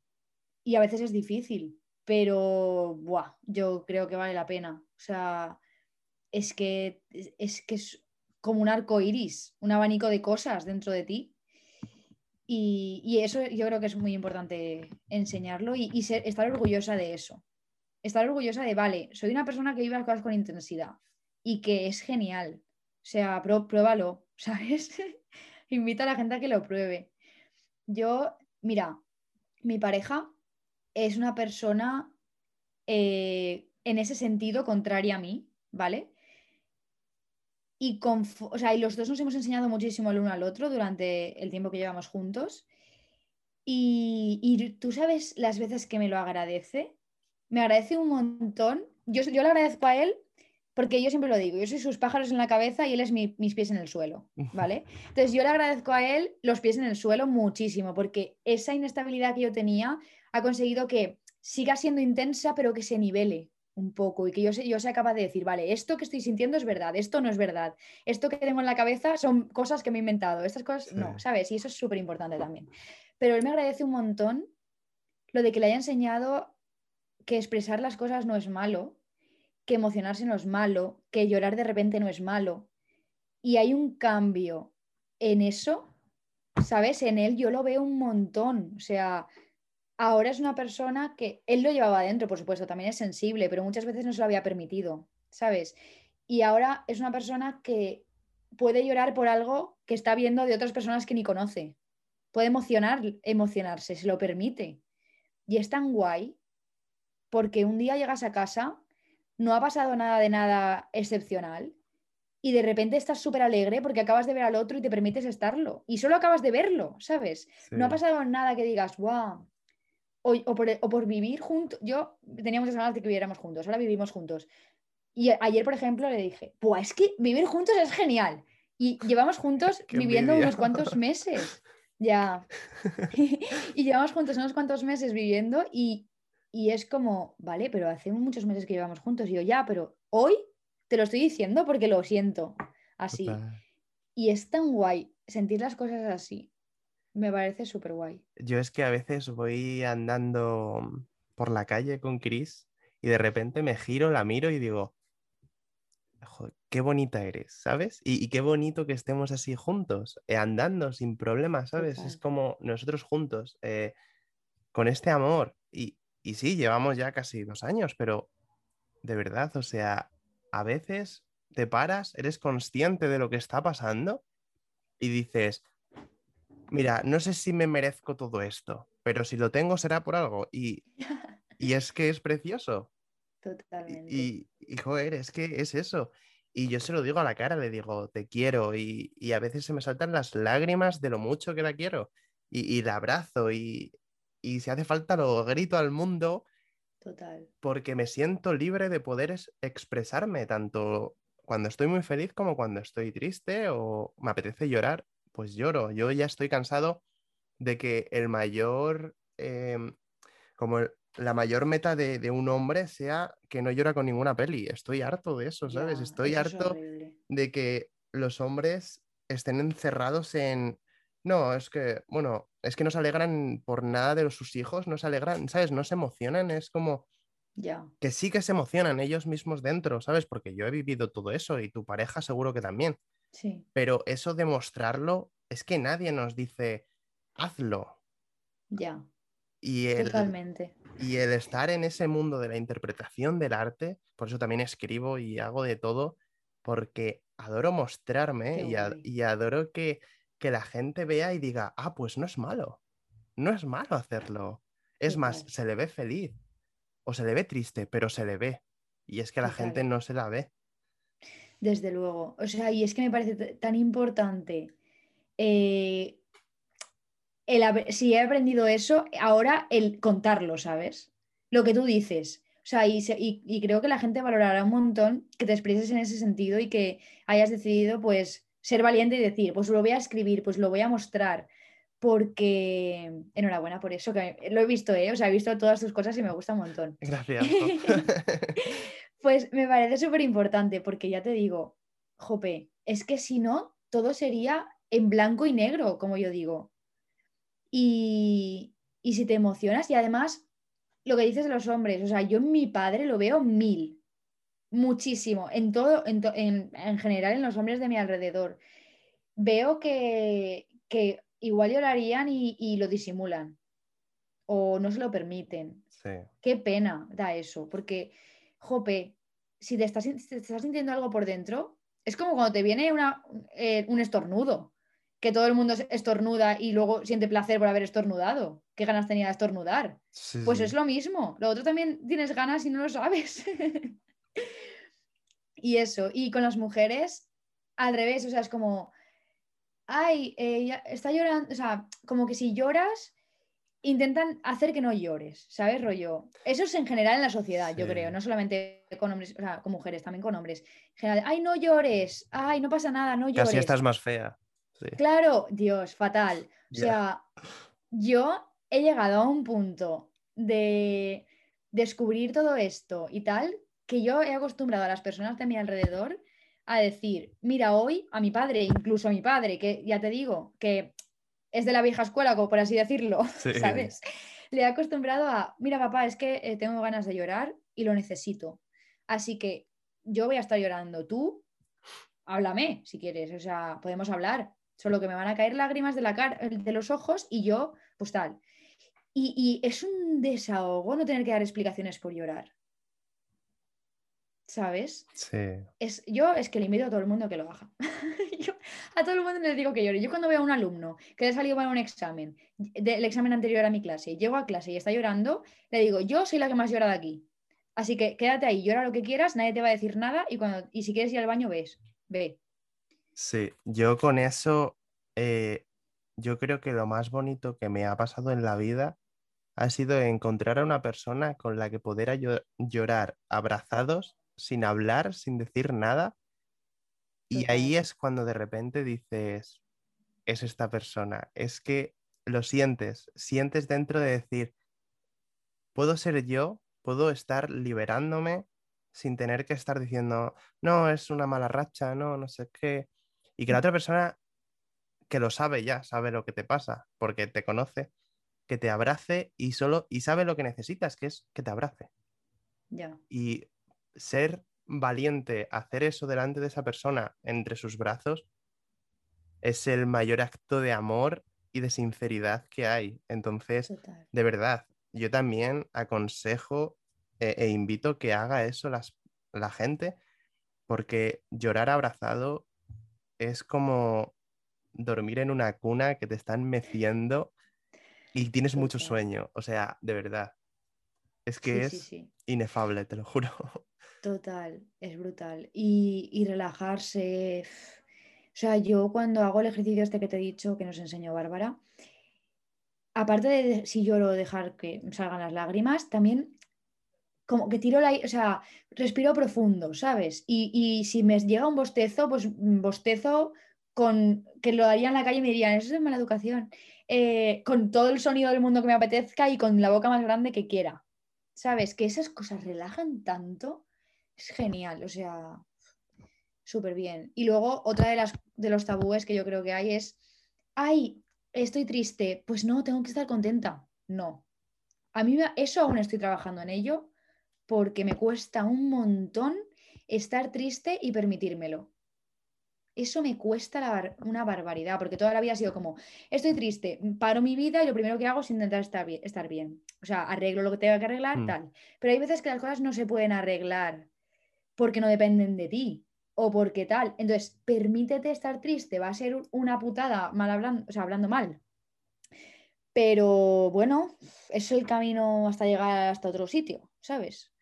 Y a veces es difícil, pero buah, yo creo que vale la pena. O sea, es que es, que es como un arco iris, un abanico de cosas dentro de ti. Y, eso yo creo que es muy importante enseñarlo y, estar orgullosa de eso estar orgullosa de, vale, soy una persona que vive las cosas con intensidad y que es genial. O sea, pruébalo, ¿sabes? Invita a la gente a que lo pruebe. Yo, mira, mi pareja es una persona eh, en ese sentido contraria a mí, ¿vale? Y, o sea, y los dos nos hemos enseñado muchísimo el uno al otro durante el tiempo que llevamos juntos. Y, y tú sabes las veces que me lo agradece me agradece un montón. Yo, yo le agradezco a él porque yo siempre lo digo, yo soy sus pájaros en la cabeza y él es mis pies en el suelo, ¿vale? Entonces yo le agradezco a él los pies en el suelo muchísimo, porque esa inestabilidad que yo tenía ha conseguido que siga siendo intensa, pero que se nivele un poco y que yo, yo sea capaz de decir, vale, esto que estoy sintiendo es verdad, esto no es verdad, esto que tengo en la cabeza son cosas que me he inventado, estas cosas no, ¿sabes? Y eso es súper importante también. Pero él me agradece un montón lo de que le haya enseñado que expresar las cosas no es malo, que emocionarse no es malo, que llorar de repente no es malo. Y hay un cambio en eso, ¿sabes? En él yo lo veo un montón. O sea, ahora es una persona que él lo llevaba adentro, por supuesto, también es sensible, pero muchas veces no se lo había permitido, ¿sabes? Y ahora es una persona que puede llorar por algo que está viendo de otras personas que ni conoce. Puede emocionar, emocionarse, se lo permite. Y es tan guay porque un día llegas a casa, no ha pasado nada de nada excepcional y de repente estás súper alegre porque acabas de ver al otro y te permites estarlo. Y solo acabas de verlo, ¿sabes? No ha pasado nada que digas, wow. O, por, vivir juntos. Yo tenía muchas ganas de que viviéramos juntos, ahora vivimos juntos. Y ayer, por ejemplo, le dije, pues es que vivir juntos es genial. Y llevamos juntos viviendo envidia. unos cuantos meses. Ya. y llevamos juntos unos cuantos meses viviendo y, y es como, vale, pero hace muchos meses que llevamos juntos. Y yo, ya, pero hoy te lo estoy diciendo porque lo siento. Así. Total. Y es tan guay sentir las cosas así. Me parece súper guay. Yo es que a veces voy andando por la calle con Chris y de repente me giro, la miro y digo, "Jo, qué bonita eres, ¿sabes? Y, y qué bonito que estemos así juntos, eh, andando sin problemas, ¿sabes? Es como nosotros juntos, eh, con este amor. Y, y sí, llevamos ya casi dos años, pero de verdad, o sea, a veces te paras, eres consciente de lo que está pasando y dices, mira, no sé si me merezco todo esto, pero si lo tengo será por algo. Y, y es que es precioso. Totalmente. Y, y, joder, es que es eso. Y yo se lo digo a la cara, le digo, te quiero. Y, y a veces se me saltan las lágrimas de lo mucho que la quiero. Y, y la abrazo. Y, y si hace falta lo grito al mundo Total. porque me siento libre de poder es- expresarme tanto cuando estoy muy feliz como cuando estoy triste o me apetece llorar, pues lloro. Yo ya estoy cansado de que el mayor, em, como el- la mayor meta de, de un hombre sea que no llora con ninguna peli. Estoy harto de eso, ¿sabes? Estoy eso harto de que los hombres estén encerrados en... No, es que, bueno, es que no se alegran por nada de los- sus hijos, no se alegran, ¿sabes? No se emocionan, es como Ya. que sí que se emocionan ellos mismos dentro, ¿sabes? Porque yo he vivido todo eso y tu pareja seguro que también. Sí. Pero eso de mostrarlo, es que nadie nos dice, hazlo. Ya. Y el, Totalmente. y el estar en ese mundo de la interpretación del arte, por eso también escribo y hago de todo, porque adoro mostrarme y, adoro que, que la gente vea y diga, ah, pues no es malo, no es malo hacerlo. Es más, se le ve feliz o se le ve triste, pero se le ve. Y es que la gente no se la ve. Desde luego. O sea, y es que me parece tan importante. eh, el si he aprendido eso, ahora el contarlo, ¿sabes? Lo que tú dices. O sea, y, se- y- y creo que la gente valorará un montón que te expreses en ese sentido y que hayas decidido, pues, ser valiente y decir, pues lo voy a escribir, pues lo voy a mostrar. Porque enhorabuena por eso, que lo he visto, ¿eh? O sea, he visto todas tus cosas y me gusta un montón. Gracias. Pues me parece súper importante porque ya te digo, Jope, es que si no, todo sería en blanco y negro, como yo digo. Y, y si te emocionas, y además, lo que dices de los hombres, o sea, yo en mi padre lo veo mil, muchísimo, en todo, en, to- en- en general en los hombres de mi alrededor. Veo que, que igual llorarían y, y lo disimulan o no se lo permiten. Sí. Qué pena da eso, porque, jope, si te estás, si te estás sintiendo algo por dentro, es como cuando te viene una, eh, un estornudo, que todo el mundo se- estornuda y luego siente placer por haber estornudado. ¿Qué ganas tenía de estornudar? Sí, Pues sí. es lo mismo. Lo otro también tienes ganas y no lo sabes. y eso. Y con las mujeres, al revés, o sea, es como, ay, eh, está llorando, o sea, como que si lloras, intentan hacer que no llores, ¿sabes, rollo? Eso es en general en la sociedad, yo creo, no solamente con hombres, o sea, con mujeres, también con hombres. En general, ay, no llores, ay, no pasa nada, no llores. Casi estás más fea. Sí. Claro, Dios, fatal. O sea, yo he llegado a un punto de descubrir todo esto y tal, que yo he acostumbrado a las personas de mi alrededor a decir, mira, hoy a mi padre, incluso a mi padre, que ya te digo, que es de la vieja escuela, como por así decirlo, Sí. ¿sabes? Le he acostumbrado a, mira, papá, es que eh, tengo ganas de llorar y lo necesito. Así que yo voy a estar llorando. Tú, háblame si quieres, o sea, podemos hablar. Solo que me van a caer lágrimas de, la cara, de los ojos y yo, pues tal. Y, y es un desahogo no tener que dar explicaciones por llorar. ¿Sabes? Sí. Es, yo es que le invito a todo el mundo que lo haga. Yo a todo el mundo les digo que llore. Yo cuando veo a un alumno que le ha salido mal un examen, del examen anterior a mi clase, llego a clase y está llorando, le digo, yo soy la que más llora de aquí. Así que quédate ahí, llora lo que quieras, nadie te va a decir nada y, cuando, y si quieres ir al baño, ves, ve. Sí, yo con eso, eh, yo creo que lo más bonito que me ha pasado en la vida ha sido encontrar a una persona con la que poder llorar abrazados sin hablar, sin decir nada. Y Total. ahí es cuando de repente dices, es esta persona. Es que lo sientes, sientes dentro de decir, puedo ser yo, puedo estar liberándome sin tener que estar diciendo, no, es una mala racha, no, no sé qué. Y que la otra persona que lo sabe ya, sabe lo que te pasa, porque te conoce, que te abrace y solo, y sabe lo que necesitas, que es que te abrace. Ya. Y ser valiente, hacer eso delante de esa persona entre sus brazos, es el mayor acto de amor y de sinceridad que hay. Entonces, Total. de verdad, yo también aconsejo eh, e invito que haga eso las, la gente, porque llorar abrazado es como dormir en una cuna que te están meciendo y tienes mucho sueño. O sea, de verdad. Es que Sí, es sí, sí. inefable, te lo juro. Total, es brutal. Y, y relajarse. O sea, yo cuando hago el ejercicio este que te he dicho, que nos enseñó Bárbara, aparte de si lloro dejar que salgan las lágrimas, también como que tiro la, o sea, respiro profundo, ¿sabes? Y, y si me llega un bostezo, pues bostezo con que lo haría en la calle y me dirían, eso es mala educación, eh, con todo el sonido del mundo que me apetezca y con la boca más grande que quiera. ¿Sabes? Que esas cosas relajan tanto, es genial, o sea, súper bien. Y luego otra de las de los tabúes que yo creo que hay es, ay, estoy triste, pues no, tengo que estar contenta. No. A mí eso aún estoy trabajando en ello porque me cuesta un montón estar triste y permitírmelo. Eso me cuesta la bar- una barbaridad, porque toda la vida ha sido como, estoy triste, paro mi vida y lo primero que hago es intentar estar bien. Estar bien. O sea, arreglo lo que tenga que arreglar, Mm. tal. Pero hay veces que las cosas no se pueden arreglar porque no dependen de ti o porque tal. Entonces, permítete estar triste, va a ser una putada mal hablando, o sea, hablando mal. Pero bueno, es el camino hasta llegar hasta otro sitio, ¿sabes?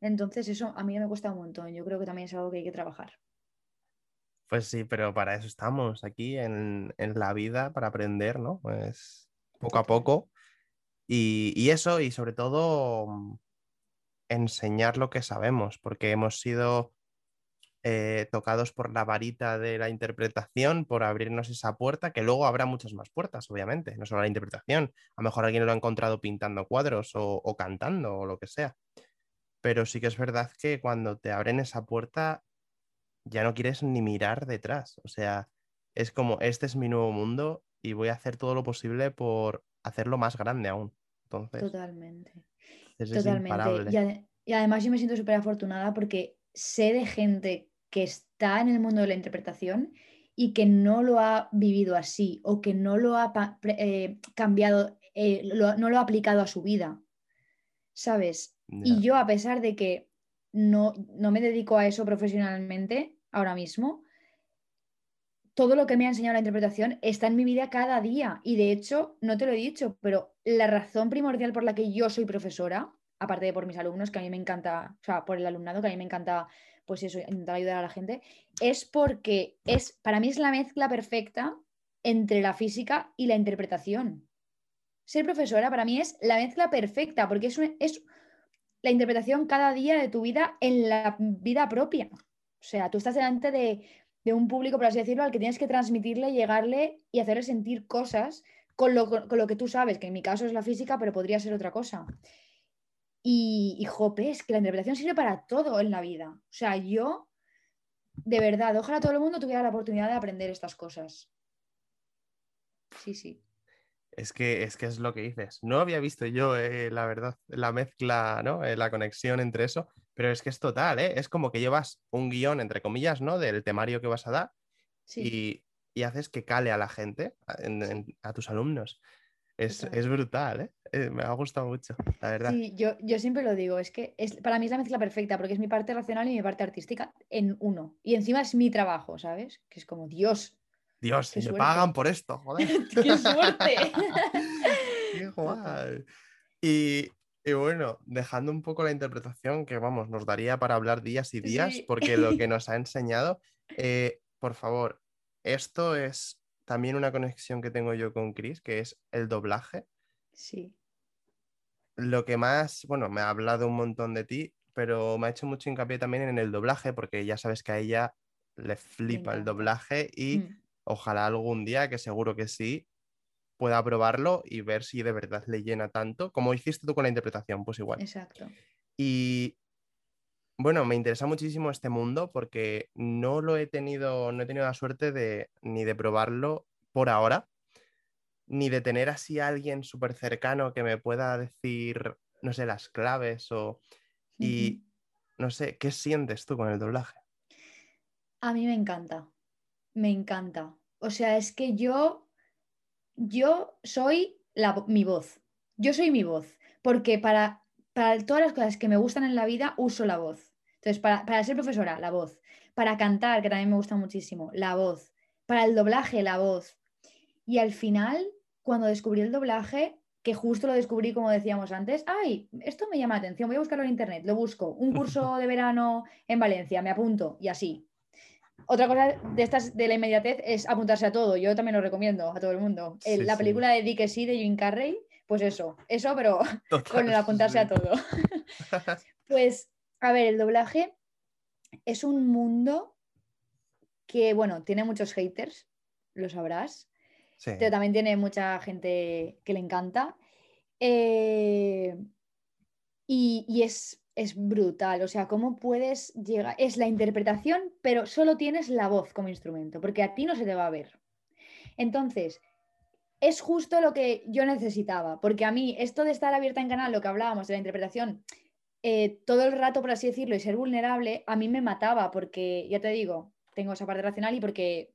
Entonces, eso a mí me cuesta un montón. Yo creo que también es algo que hay que trabajar. Pues sí, pero para eso estamos aquí en, en la vida, para aprender, ¿no? Pues poco a poco. Y, y eso, y sobre todo enseñar lo que sabemos, porque hemos sido eh, tocados por la varita de la interpretación, por abrirnos esa puerta, que luego habrá muchas más puertas, obviamente, no solo la interpretación. A lo mejor alguien lo ha encontrado pintando cuadros o, o cantando o lo que sea. Pero sí que es verdad que cuando te abren esa puerta, ya no quieres ni mirar detrás. O sea, es como, este es mi nuevo mundo y voy a hacer todo lo posible por hacerlo más grande aún. Entonces, Totalmente. Es Totalmente. Y, ade- y además yo me siento súper afortunada porque sé de gente que está en el mundo de la interpretación y que no lo ha vivido así o que no lo ha eh, cambiado, eh, lo- no lo ha aplicado a su vida. ¿Sabes? Y yo, a pesar de que no, no me dedico a eso profesionalmente ahora mismo, todo lo que me ha enseñado la interpretación está en mi vida cada día. Y de hecho, no te lo he dicho, pero la razón primordial por la que yo soy profesora, aparte de por mis alumnos, que a mí me encanta, o sea, por el alumnado, que a mí me encanta, pues eso, intentar ayudar a la gente, es porque es, para mí es la mezcla perfecta entre la física y la interpretación. Ser profesora para mí es la mezcla perfecta, porque es, es la interpretación cada día de tu vida en la vida propia. O sea, tú estás delante de, de un público, por así decirlo, al que tienes que transmitirle, llegarle y hacerle sentir cosas con lo, con lo que tú sabes, que en mi caso es la física, pero podría ser otra cosa. Y, y jope, es que la interpretación sirve para todo en la vida. O sea, yo, de verdad, ojalá todo el mundo tuviera la oportunidad de aprender estas cosas. Sí, sí. Es que, es que es lo que dices. No había visto yo, eh, la verdad, la mezcla, ¿no? Eh, la conexión entre eso, pero es que es total, ¿eh? Es como que llevas un guion, entre comillas, ¿no? Del temario que vas a dar Sí, y, y haces que cale a la gente, a, en- Sí. en- a tus alumnos. Es, es brutal, ¿eh? Eh, Me ha gustado mucho, la verdad. Sí, yo, yo siempre lo digo, es que es, para mí es la mezcla perfecta, porque es mi parte racional y mi parte artística en uno. Y encima es mi trabajo, ¿sabes? Que es como, Dios, Dios, me suerte. pagan por esto, joder. ¡qué suerte! Qué guay. Y, y bueno, dejando un poco la interpretación, que vamos, nos daría para hablar días y días, Sí. porque lo que nos ha enseñado, eh, por favor, esto es también una conexión que tengo yo con Chris, que es el doblaje. Sí, Lo que más, bueno, me ha hablado un montón de ti, pero me ha hecho mucho hincapié también en el doblaje, porque ya sabes que a ella le flipa el doblaje y Mm. ojalá algún día, que seguro que sí, pueda probarlo y ver si de verdad le llena tanto, como hiciste tú con la interpretación, pues igual. Exacto. Y bueno, me interesa muchísimo este mundo porque no lo he tenido, no he tenido la suerte de ni de probarlo por ahora, ni de tener así a alguien súper cercano que me pueda decir, no sé, las claves o... Y no sé, ¿qué sientes tú con el doblaje? A mí me encanta, me encanta. O sea, es que yo, yo soy la, mi voz. Yo soy mi voz, porque para, para todas las cosas que me gustan en la vida uso la voz. Entonces, para, para ser profesora, la voz. Para cantar, que también me gusta muchísimo, la voz. Para el doblaje, la voz. Y al final, cuando descubrí el doblaje, que justo lo descubrí como decíamos antes, ay, esto me llama la atención, voy a buscarlo en internet, lo busco, un curso de verano en Valencia, me apunto y así. Otra cosa de estas de la inmediatez es apuntarse a todo, yo también lo recomiendo a todo el mundo. El- la sí. película de Dick Sí de Jim Carrey, pues eso, eso, pero con el apuntarse a todo. Pues, a ver, el doblaje es un mundo que, bueno, tiene muchos haters, lo sabrás, Sí. pero también tiene mucha gente que le encanta. Eh, y y es, es brutal, o sea, cómo puedes llegar, es la interpretación, pero solo tienes la voz como instrumento, porque a ti no se te va a ver. Entonces, es justo lo que yo necesitaba, porque a mí esto de estar abierta en canal, lo que hablábamos de la interpretación, eh, todo el rato, por así decirlo, y ser vulnerable, a mí me mataba, porque, ya te digo, tengo esa parte racional y porque,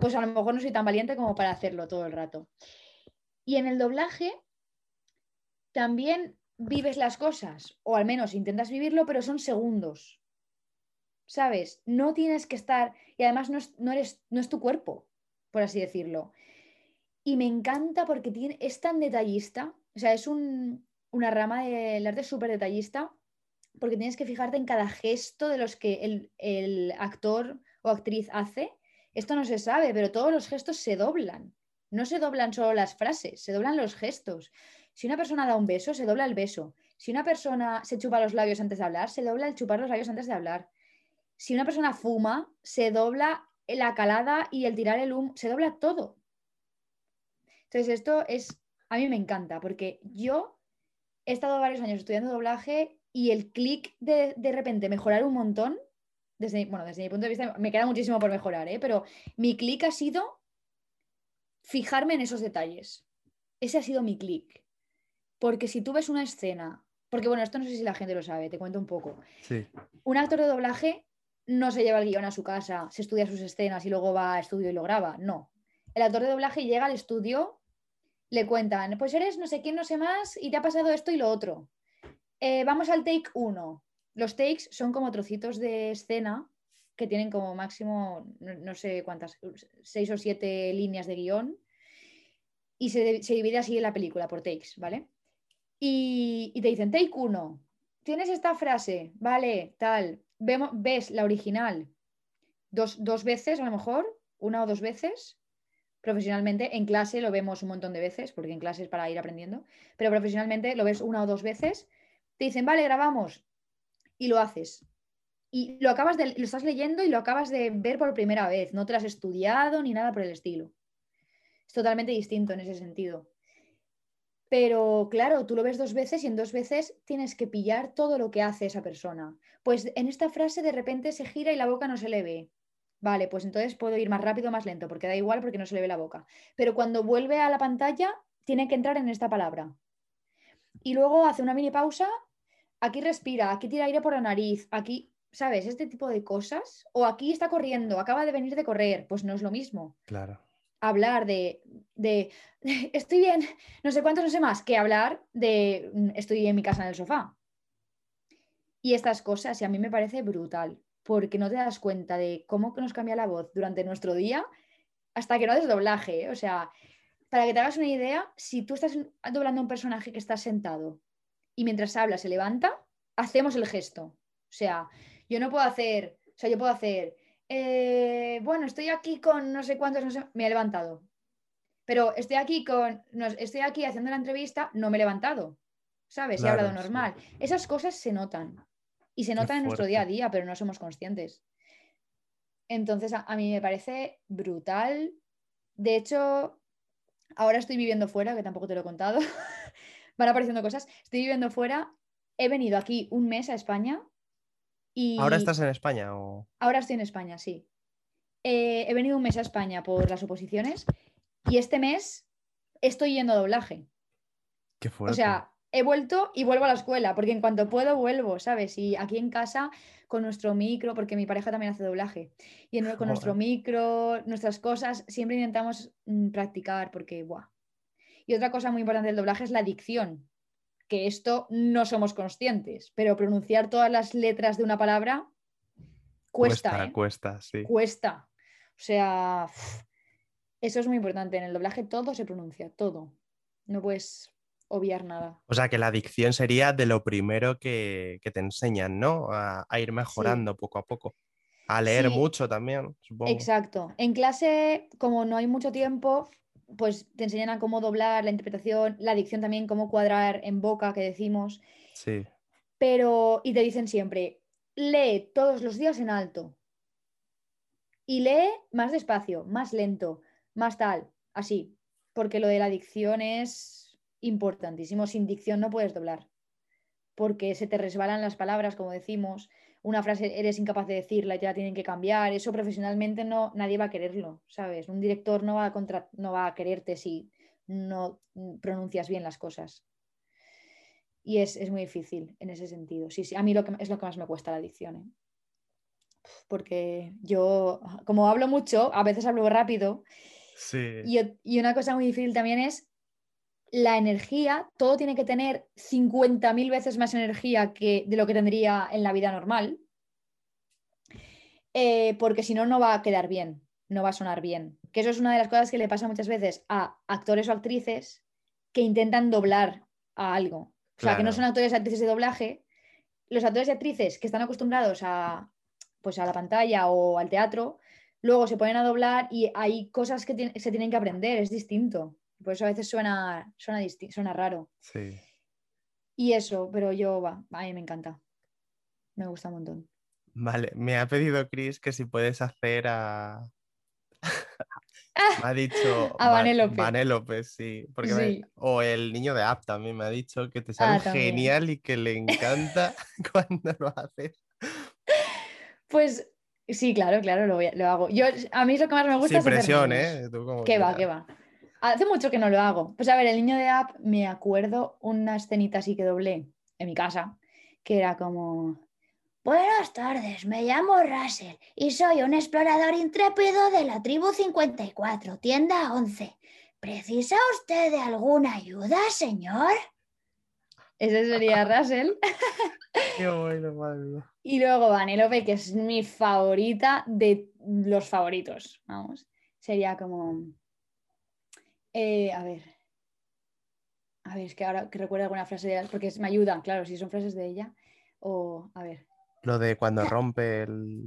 pues a lo mejor no soy tan valiente como para hacerlo todo el rato. Y en el doblaje también vives las cosas, o al menos intentas vivirlo, pero son segundos. ¿Sabes? No tienes que estar, y además no es, no eres, no es tu cuerpo, por así decirlo. Y me encanta porque es tan detallista, o sea, es un- una rama del arte súper detallista, porque tienes que fijarte en cada gesto de los que el actor o actriz hace. Esto no se sabe, pero todos los gestos se doblan. No se doblan solo las frases, se doblan los gestos. Si una persona da un beso, se dobla el beso. Si una persona se chupa los labios antes de hablar, se dobla el chupar los labios antes de hablar. Si una persona fuma, se dobla la calada y el tirar el humo, se dobla todo. Entonces esto es, a mí me encanta, porque yo he estado varios años estudiando doblaje y el clic de de repente mejorar un montón, desde, bueno, desde mi punto de vista me queda muchísimo por mejorar, ¿eh? pero mi clic ha sido fijarme en esos detalles. Ese ha sido mi clic. Porque si tú ves una escena, porque bueno, esto no sé si la gente lo sabe, te cuento un poco. Sí. Un actor de doblaje no se lleva el guion a su casa, se estudia sus escenas y luego va a estudio y lo graba. No. El actor de doblaje llega al estudio, le cuentan, pues eres no sé quién, no sé más, y te ha pasado esto y lo otro. Eh, vamos al take 1. Los takes son como trocitos de escena que tienen como máximo, no, no sé cuántas, seis o siete líneas de guion. Y se, se divide así en la película por takes, ¿vale? Y, te dicen, take 1, tienes esta frase, vale, tal, vemos, ves la original dos, dos veces a lo mejor, una o dos veces, profesionalmente, en clase lo vemos un montón de veces, porque en clase es para ir aprendiendo, pero profesionalmente lo ves una o dos veces, te dicen, vale, grabamos, y lo haces. Y lo acabas de, lo estás leyendo y lo acabas de ver por primera vez, no te lo has estudiado ni nada por el estilo. Es totalmente distinto en ese sentido. Pero claro, tú lo ves dos veces y en dos veces tienes que pillar todo lo que hace esa persona. Pues en esta frase de repente se gira y la boca no se le ve. Vale, pues entonces puedo ir más rápido o más lento, porque da igual porque no se le ve la boca. Pero cuando vuelve a la pantalla, tiene que entrar en esta palabra. Y luego hace una mini pausa, aquí respira, aquí tira aire por la nariz, aquí, ¿sabes? Este tipo de cosas. O aquí está corriendo, acaba de venir de correr, pues no es lo mismo Claro. Hablar de, de, estoy bien, no sé cuántos, no sé más, que hablar de mm, estoy en mi casa en el sofá. Y estas cosas, y a mí me parece brutal, porque no te das cuenta de cómo nos cambia la voz durante nuestro día hasta que no haces doblaje. ¿eh? O sea, para que te hagas una idea, si tú estás doblando a un personaje que está sentado y mientras habla se levanta, hacemos el gesto. O sea, yo no puedo hacer, o sea, yo puedo hacer, eh, bueno, estoy aquí con no sé cuántos, no sé, me he levantado. Pero estoy aquí con, no, estoy aquí haciendo la entrevista, no me he levantado. ¿Sabes? he Claro, hablado sí. normal. Esas cosas se notan. y se Qué nota en nuestro día a día, pero no somos conscientes. Entonces, a, a mí me parece brutal. De hecho, ahora estoy viviendo fuera, que tampoco te lo he contado. Van apareciendo cosas. Estoy viviendo fuera. He venido aquí un mes a España y ¿Ahora estás en España o...? ahora estoy en España, sí. Eh, he venido un mes a España por las oposiciones y este mes estoy yendo a doblaje. Qué O fuerte. sea, he vuelto y vuelvo a la escuela, porque en cuanto puedo vuelvo, ¿sabes? Y aquí en casa con nuestro micro, porque mi pareja también hace doblaje, y en- con nuestro micro, nuestras cosas, siempre intentamos mm, practicar, porque, ¡buah! Y otra cosa muy importante del doblaje es la dicción, que esto no somos conscientes, pero pronunciar todas las letras de una palabra cuesta, cuesta, ¿eh? cuesta, sí. Cuesta. O sea, eso es muy importante. En el doblaje todo se pronuncia, todo. No puedes obviar nada. O sea, que la dicción sería de lo primero que, que te enseñan, ¿no? A, a ir mejorando poco a poco. A leer Sí. mucho también, supongo. Exacto. En clase, como no hay mucho tiempo, pues te enseñan a cómo doblar la interpretación, la dicción también, cómo cuadrar en boca, que decimos. Sí. Pero, y te dicen siempre, lee todos los días en alto. Y lee más despacio, más lento, más tal, así. Porque lo de la dicción es importantísimo. Sin dicción no puedes doblar. Porque se te resbalan las palabras, como decimos. Una frase eres incapaz de decirla y te la tienen que cambiar. Eso profesionalmente no, nadie va a quererlo, ¿sabes? Un director no va a, contra- no va a quererte si no mm, pronuncias bien las cosas. Y es, es muy difícil en ese sentido. Sí, sí, a mí lo que, es lo que más me cuesta la dicción. ¿eh? Porque yo, como hablo mucho, a veces hablo rápido, Sí. y, y una cosa muy difícil también es la energía. Todo tiene que tener 50.000 veces más energía que de lo que tendría en la vida normal. Eh, porque si no, no va a quedar bien, no va a sonar bien. Que eso es una de las cosas que le pasa muchas veces a actores o actrices que intentan doblar a algo. O sea, que no son actores y actrices de doblaje. Los actores y actrices que están acostumbrados a, pues a la pantalla o al teatro, luego se ponen a doblar y hay cosas que se tienen que aprender, es distinto. Por eso a veces suena, suena, suena raro. Sí. Y eso, pero yo, va, a mí me encanta. Me gusta un montón. Vale, me ha pedido Chris que si puedes hacer a. me ha dicho. A Va- Vanellope. Vanellope, sí. Porque me- Sí. O el niño de App también me ha dicho que te sale Ah, genial y que le encanta cuando lo haces. Pues sí, claro, claro, lo, voy a- lo hago. Yo, a mí lo que más me gusta Sin hacer presión. ¿eh? Tú como ¿Qué va, qué va? Hace mucho que no lo hago. Pues a ver, el niño de app, me acuerdo una escenita así que doblé en mi casa, que era como... Buenas tardes, me llamo Russell y soy un explorador intrépido de la tribu 54, tienda 11. ¿Precisa usted de alguna ayuda, señor? Ese sería Russell. Qué bueno, madre mía. Y luego Vanellope, que es mi favorita de los favoritos, vamos. Sería como... eh, a ver. A ver, es que ahora que recuerdo alguna frase de ella, porque me ayuda, claro, si son frases de ella. O, a ver. Lo de cuando rompe el,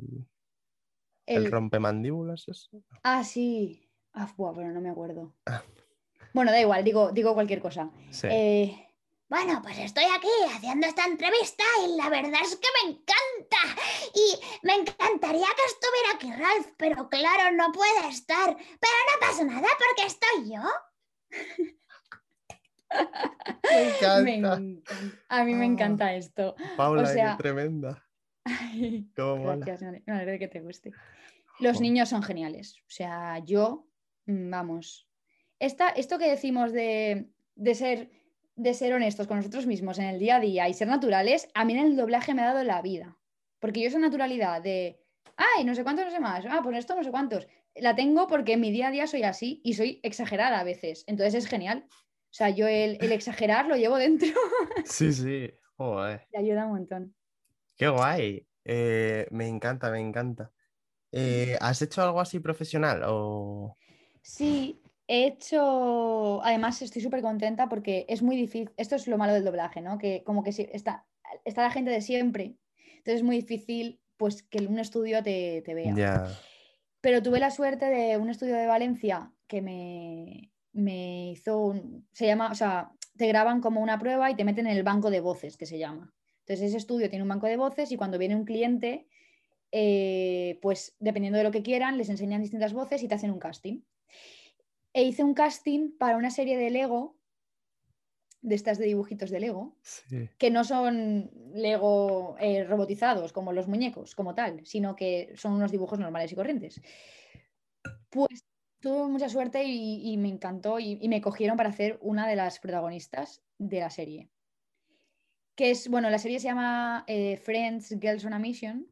el el- rompemandíbulas, eso. Ah, sí. Ah, buah, pero no me acuerdo. Ah. Bueno, da igual, digo, digo cualquier cosa. Sí. Eh, Bueno, pues estoy aquí haciendo esta entrevista y la verdad es que me encanta. Y me encantaría que estuviera aquí Ralph, pero claro, no puede estar. Pero no pasa nada porque estoy yo. me encanta. me encanta. A mí me Ah. encanta esto. Paula, o qué tremenda. Cómo mola. Gracias, me alegro de que te guste. Los niños son geniales. O sea, yo, mm, vamos. Esta, esto que decimos de, de ser, de ser honestos con nosotros mismos en el día a día y ser naturales, a mí en el doblaje me ha dado la vida. Porque yo esa naturalidad de, ay, no sé cuántos, no sé más, ah, pues esto no sé cuántos, la tengo porque en mi día a día soy así y soy exagerada a veces. Entonces es genial. O sea, yo el, el exagerar lo llevo dentro. Sí, sí. Joder. Te ayuda un montón. Qué guay. Eh, me encanta, me encanta. Eh, ¿has hecho algo así profesional? O... Sí, he hecho. Además, estoy súper contenta porque es muy difícil. Esto es lo malo del doblaje, ¿no? Que como que está, está la gente de siempre. Entonces es muy difícil pues que un estudio te, te vea. Pero tuve la suerte de un estudio de Valencia que me, me hizo un. Se llama, o sea, te graban como una prueba y te meten en el banco de voces, que se llama. Entonces ese estudio tiene un banco de voces y cuando viene un cliente, eh, pues dependiendo de lo que quieran, les enseñan distintas voces y te hacen un casting. E hice un casting para una serie de Lego, de estas de dibujitos de Lego, Sí. que no son Lego eh, robotizados como los muñecos, como tal, sino que son unos dibujos normales y corrientes. Pues tuve mucha suerte y, y me encantó y, y me cogieron para hacer una de las protagonistas de la serie. Que es, bueno, la serie se llama eh, Friends Girls on a Mission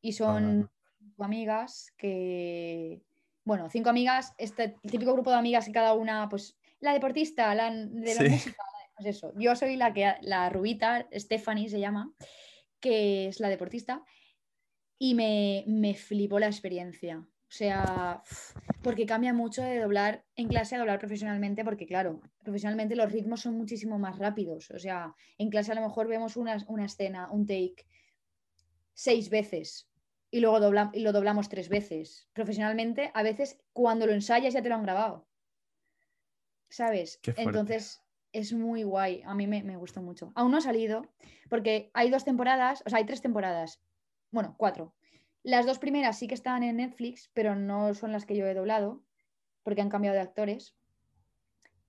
y son cinco amigas que, bueno, cinco amigas, este el típico grupo de amigas y cada una, pues, la deportista, la de la Sí. música, pues eso. Yo soy la que, la rubita, Stephanie se llama, que es la deportista, y me, me flipó la experiencia. O sea, porque cambia mucho de doblar en clase a doblar profesionalmente, porque claro, profesionalmente los ritmos son muchísimo más rápidos. O sea, en clase a lo mejor vemos una, una escena, un take, seis veces y luego dobla- y lo doblamos tres veces. Profesionalmente, a veces cuando lo ensayas ya te lo han grabado. ¿Sabes? Entonces es muy guay. A mí me, me gustó mucho. Aún no ha salido, porque hay dos temporadas, o sea, hay tres temporadas. Bueno, cuatro. Las dos primeras sí que están en Netflix, pero no son las que yo he doblado, porque han cambiado de actores.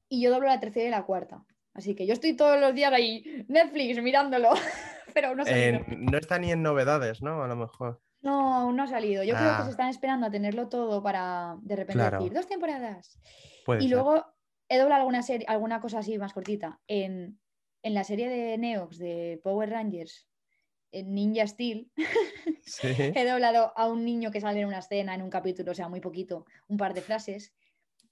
Y yo doblo la tercera y la cuarta. Así que yo estoy todos los días ahí, Netflix, mirándolo. pero no. Eh, no está ni en novedades, ¿no? A lo mejor. No, aún no ha salido. Yo creo que Ah. se están esperando a tenerlo todo para de repente Claro. decir dos temporadas. Puede Y ser. luego he doblado alguna serie, alguna cosa así más cortita. En, en la serie de Neox de Power Rangers, en Ninja Steel, Sí. he doblado a un niño que sale en una escena, en un capítulo, o sea, muy poquito, un par de frases.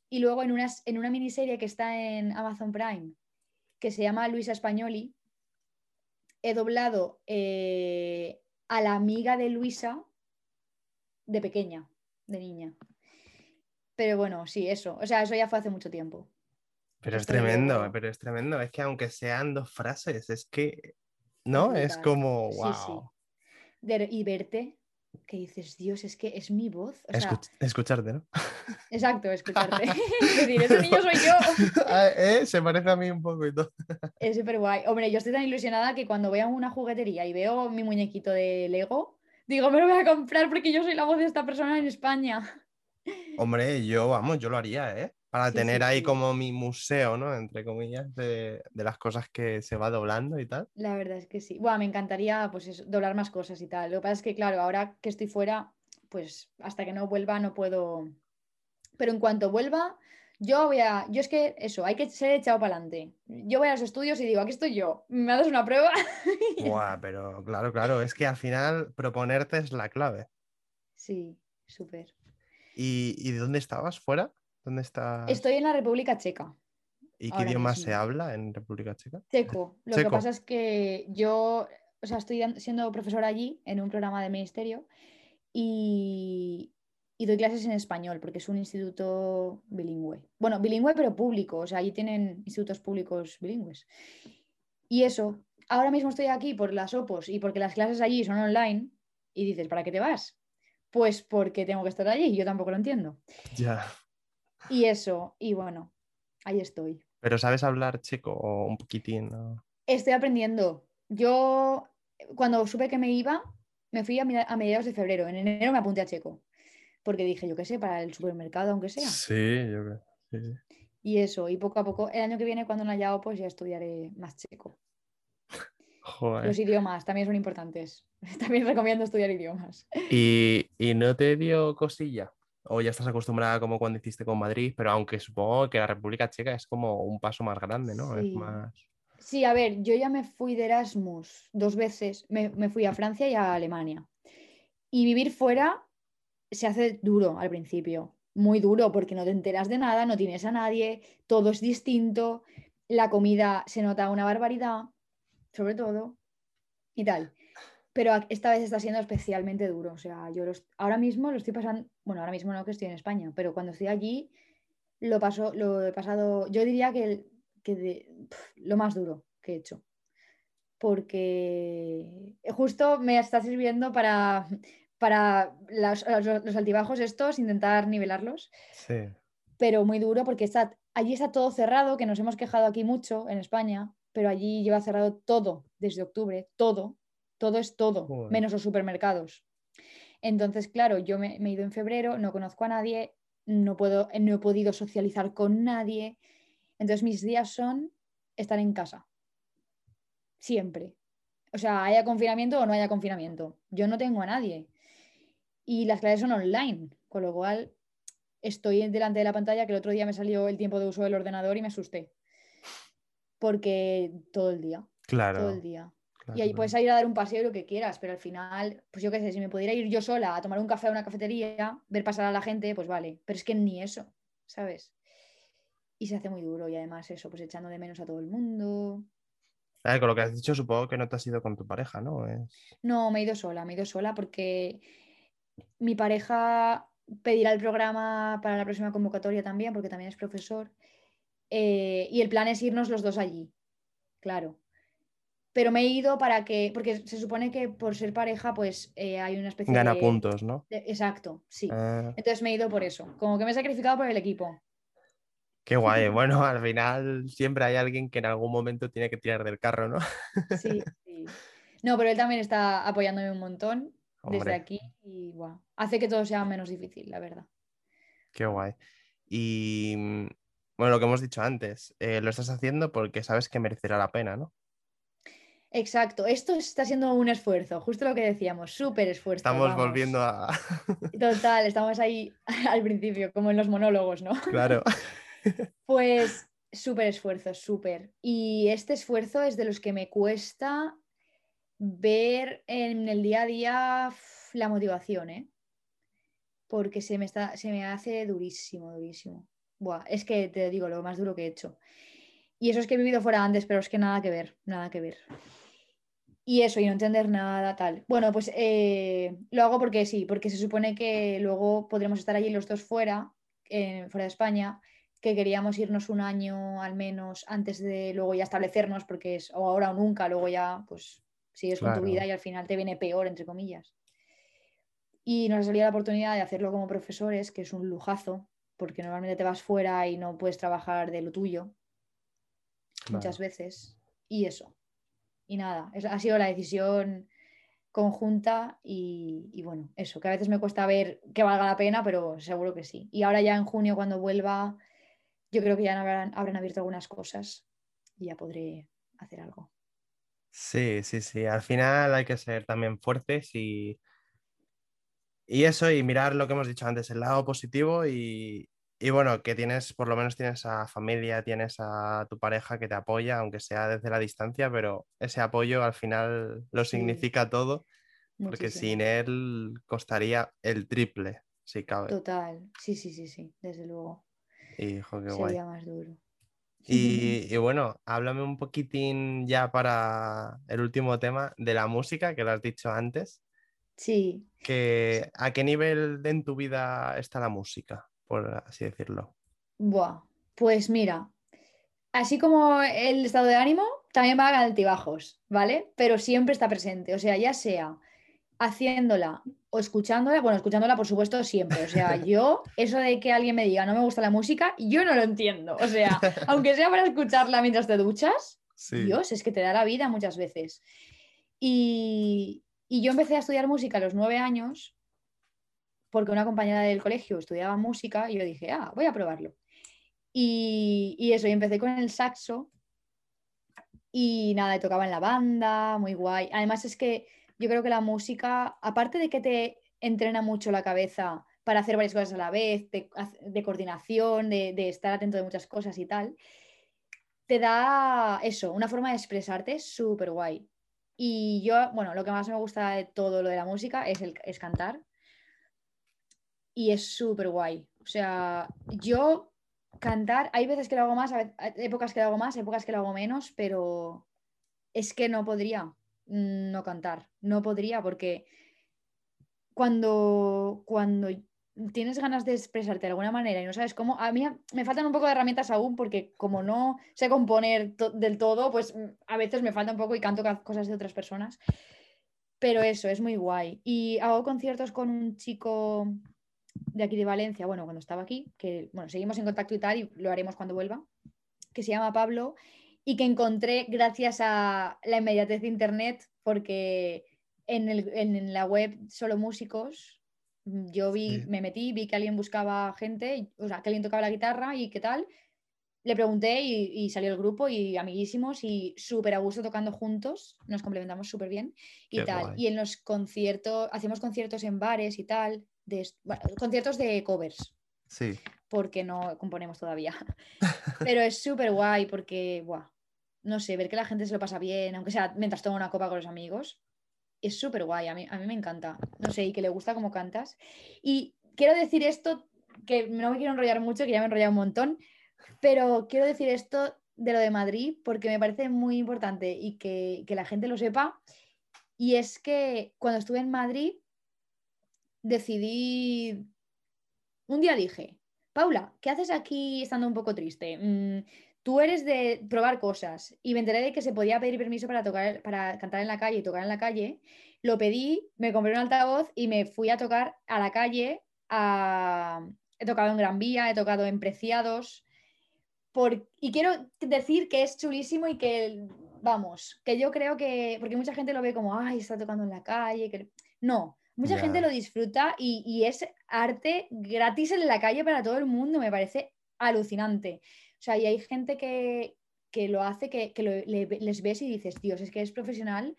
Y luego en, unas, en una miniserie que está en Amazon Prime, que se llama Luisa Spagnoli, he doblado eh, a la amiga de Luisa de pequeña, de niña. Pero bueno, sí, eso. O sea, eso ya fue hace mucho tiempo. Pero es tremendo, pero es tremendo. Es que aunque sean dos frases, es que, ¿no? Es como, Sí, wow. sí. De- y verte, que dices, Dios, es que es mi voz. O sea, escucharte, ¿no? exacto, escucharte. es decir, ese niño soy yo. Ah, ¿eh? Se parece a mí un poco y todo. Es súper guay. Hombre, yo estoy tan ilusionada que cuando voy a una juguetería y veo mi muñequito de Lego, digo, me lo voy a comprar porque yo soy la voz de esta persona en España. Hombre, yo, vamos, yo lo haría, ¿eh? Para Sí, tener sí, ahí sí. como mi museo, ¿no? Entre comillas, de, de las cosas que se va doblando y tal. La verdad es que sí. Buah, me encantaría pues eso, doblar más cosas y tal. Lo que pasa es que, claro, ahora que estoy fuera, pues hasta que no vuelva no puedo. Pero en cuanto vuelva, yo voy a. Yo es que eso, hay que ser echado para adelante. Yo voy a los estudios y digo, aquí estoy yo. ¿Me das una prueba? Buah, pero claro, claro, es que al final proponerte es la clave. Sí, súper. ¿Y, y de dónde estabas? ¿Fuera? Estoy en la República Checa. ¿Y qué idioma se habla en República Checa? Checo. Lo Checo. que pasa es que yo, o sea, estoy siendo profesora allí en un programa de ministerio y, y doy clases en español porque es un instituto bilingüe. Bueno, bilingüe pero público, o sea, allí tienen institutos públicos bilingües. Y eso, ahora mismo estoy aquí por las OPOS y porque las clases allí son online y dices, ¿para qué te vas? Pues porque tengo que estar allí y yo tampoco lo entiendo. Ya. Y eso, y bueno, ahí estoy. ¿Pero sabes hablar checo o un poquitín? no? Estoy aprendiendo. Yo, cuando supe que me iba, me fui a, mediados de febrero. En enero me apunté a Checo. Porque dije, yo qué sé, para el supermercado, aunque sea. Sí, yo creo. sí, sí. Y eso, y poco a poco, el año que viene, cuando no haya pues ya estudiaré más checo. Joder. Los idiomas también son importantes. También recomiendo estudiar idiomas. ¿Y, y no te dio cosilla? O ya estás acostumbrada como cuando hiciste con Madrid, pero aunque supongo que la República Checa es como un paso más grande, ¿no? Es Sí. más. Sí, a ver, yo ya me fui de Erasmus dos veces. Me, me fui a Francia y a Alemania. Y vivir fuera se hace duro al principio. Muy duro porque no te enteras de nada, no tienes a nadie, todo es distinto, la comida se nota una barbaridad, sobre todo, y tal. Pero esta vez está siendo especialmente duro. O sea, yo los- ahora mismo lo estoy pasando, bueno, ahora mismo no que estoy en España, pero cuando estoy allí lo paso, lo he pasado, yo diría que, el- que de- pf, lo más duro que he hecho. Porque justo me está sirviendo para, para las- los, los altibajos estos, intentar nivelarlos, Sí. pero muy duro porque está, allí está todo cerrado, que nos hemos quejado aquí mucho en España, pero allí lleva cerrado todo desde octubre, todo, todo es todo, Joder. menos los supermercados. Entonces, claro, yo me, me he ido en febrero, no conozco a nadie, no, puedo, no he podido socializar con nadie. Entonces, mis días son estar en casa. Siempre. O sea, haya confinamiento o no haya confinamiento. Yo no tengo a nadie. Y las clases son online, con lo cual estoy delante de la pantalla que el otro día me salió el tiempo de uso del ordenador y me asusté. Porque todo el día, Claro. todo el día. Claro, Y ahí puedes ir a dar un paseo y lo que quieras, pero al final, pues yo qué sé, si me pudiera ir yo sola a tomar un café a una cafetería, ver pasar a la gente, pues vale. Pero es que ni eso, ¿sabes? Y se hace muy duro y además eso, pues echando de menos a todo el mundo. Ver, con lo que has dicho, supongo que no te has ido con tu pareja, ¿no? Es- No, me he ido sola, me he ido sola porque mi pareja pedirá el programa para la próxima convocatoria también, porque también es profesor. eh, y el plan es irnos los dos allí, claro. Pero me he ido para que, porque se supone que por ser pareja, pues eh, hay una especie Gana de... puntos, ¿no? de- exacto, sí. Ah, Entonces me he ido por eso, como que me he sacrificado por el equipo. qué guay. Bueno, al final siempre hay alguien que en algún momento tiene que tirar del carro, ¿no? Sí, sí. No, pero él también está apoyándome un montón desde aquí y guau, hace que todo sea menos difícil, la verdad. qué guay. Y mm, bueno, lo que hemos dicho antes, eh, lo estás haciendo porque sabes que merecerá la pena, ¿no? Exacto, esto está siendo un esfuerzo, justo lo que decíamos, súper esfuerzo. Estamos vamos. volviendo a... Total, estamos ahí al principio, como en los monólogos, ¿no? Claro. Pues súper esfuerzo, súper. Y este esfuerzo es de los que me cuesta ver en el día a día la motivación, ¿eh? Porque se me, está, se me hace durísimo, durísimo. Buah, es que te digo, lo más duro que he hecho. Y eso es que he vivido fuera antes, pero es que nada que ver, nada que ver. Y eso, y no entender nada, tal. Bueno, pues eh, lo hago porque sí, porque se supone que luego podremos estar allí los dos fuera, eh, fuera de España, que queríamos irnos un año al menos antes de luego ya establecernos, porque es o ahora o nunca, luego ya pues sigues con tu vida y al final te viene peor, entre comillas. Y nos ha salido la oportunidad de hacerlo como profesores, que es un lujazo, porque normalmente te vas fuera y no puedes trabajar de lo tuyo muchas veces. Y eso. Y nada, ha sido la decisión conjunta y, y bueno, eso, que a veces me cuesta ver que valga la pena, pero seguro que sí. Y ahora ya en junio cuando vuelva, yo creo que ya habrán, habrán abierto algunas cosas y ya podré hacer algo. Sí, sí, sí. Al final hay que ser también fuertes y, y eso, y mirar lo que hemos dicho antes, el lado positivo y, y bueno, que tienes, por lo menos tienes a familia, tienes a tu pareja que te apoya, aunque sea desde la distancia, pero ese apoyo al final lo Sí. significa todo, porque sin él costaría el triple, si cabe. Total, sí, sí, sí, sí, desde luego. Hijo, qué guay. Sería más duro. Y, y bueno, háblame un poquitín ya para el último tema de la música, que lo has dicho antes. Sí, que ¿a qué nivel de en tu vida está la música, por así decirlo? Buah, pues mira, así como el estado de ánimo, también va a altibajos, ¿vale? Pero siempre está presente, o sea, ya sea haciéndola o escuchándola, bueno, escuchándola por supuesto siempre, o sea, yo, eso de que alguien me diga no me gusta la música, yo no lo entiendo, o sea, aunque sea para escucharla mientras te duchas, Dios, es que te da la vida muchas veces. Y, y yo empecé a estudiar música a los nueve años porque una compañera del colegio estudiaba música y yo dije, ah, voy a probarlo. Y, eso, y empecé con el saxo y nada, tocaba en la banda, muy guay. Además es que yo creo que la música, aparte de que te entrena mucho la cabeza para hacer varias cosas a la vez, de, coordinación, de, de estar atento de muchas cosas y tal, te da eso, una forma de expresarte súper guay. Y yo, bueno, lo que más me gusta de todo lo de la música es, el, es cantar. Y es súper guay. O sea, yo cantar, hay veces que lo hago más, hay épocas que lo hago más, épocas que lo hago menos, pero es que no podría no cantar. No podría porque cuando, cuando tienes ganas de expresarte de alguna manera y no sabes cómo, a mí me faltan un poco de herramientas aún porque como no sé componer del todo, pues a veces me falta un poco y canto cosas de otras personas. Pero eso, es muy guay. Y hago conciertos con un chico de aquí de Valencia, bueno, cuando estaba aquí, que bueno, seguimos en contacto y tal, y lo haremos cuando vuelva, que se llama Pablo, y que encontré gracias a la inmediatez de Internet, porque en, el- en la web solo músicos, yo vi, Sí. me metí, vi que alguien buscaba gente, o sea, que alguien tocaba la guitarra y qué tal. Le pregunté y, y salió el grupo y amiguísimos y súper a gusto tocando juntos, nos complementamos súper bien y Qué tal. guay. Y en los conciertos, hacemos conciertos en bares y tal, de, bueno, conciertos de covers, Sí, porque no componemos todavía. Pero es súper guay porque, buah, no sé, ver que la gente se lo pasa bien, aunque sea mientras toma una copa con los amigos, es súper guay, a mí, a mí me encanta. No sé, y que le gusta cómo cantas. Y quiero decir esto, que no me quiero enrollar mucho, que ya me he enrollado un montón, pero quiero decir esto de lo de Madrid porque me parece muy importante y que, que la gente lo sepa. Y es que cuando estuve en Madrid, decidí, un día dije, Paula, ¿qué haces aquí estando un poco triste? Mm, tú eres de probar cosas y me enteré de que se podía pedir permiso para tocar, para cantar en la calle y tocar en la calle. Lo pedí, me compré un altavoz y me fui a tocar a la calle. He tocado en Gran Vía, he tocado en Preciados. Por... Y quiero decir que es chulísimo y que, vamos, que yo creo que, porque mucha gente lo ve como, ay, está tocando en la calle. que-". No, mucha gente lo disfruta y, y es arte gratis en la calle para todo el mundo, me parece alucinante. O sea, y hay gente que, que lo hace, que, que lo- le- les ves y dices, Dios, es que es profesional,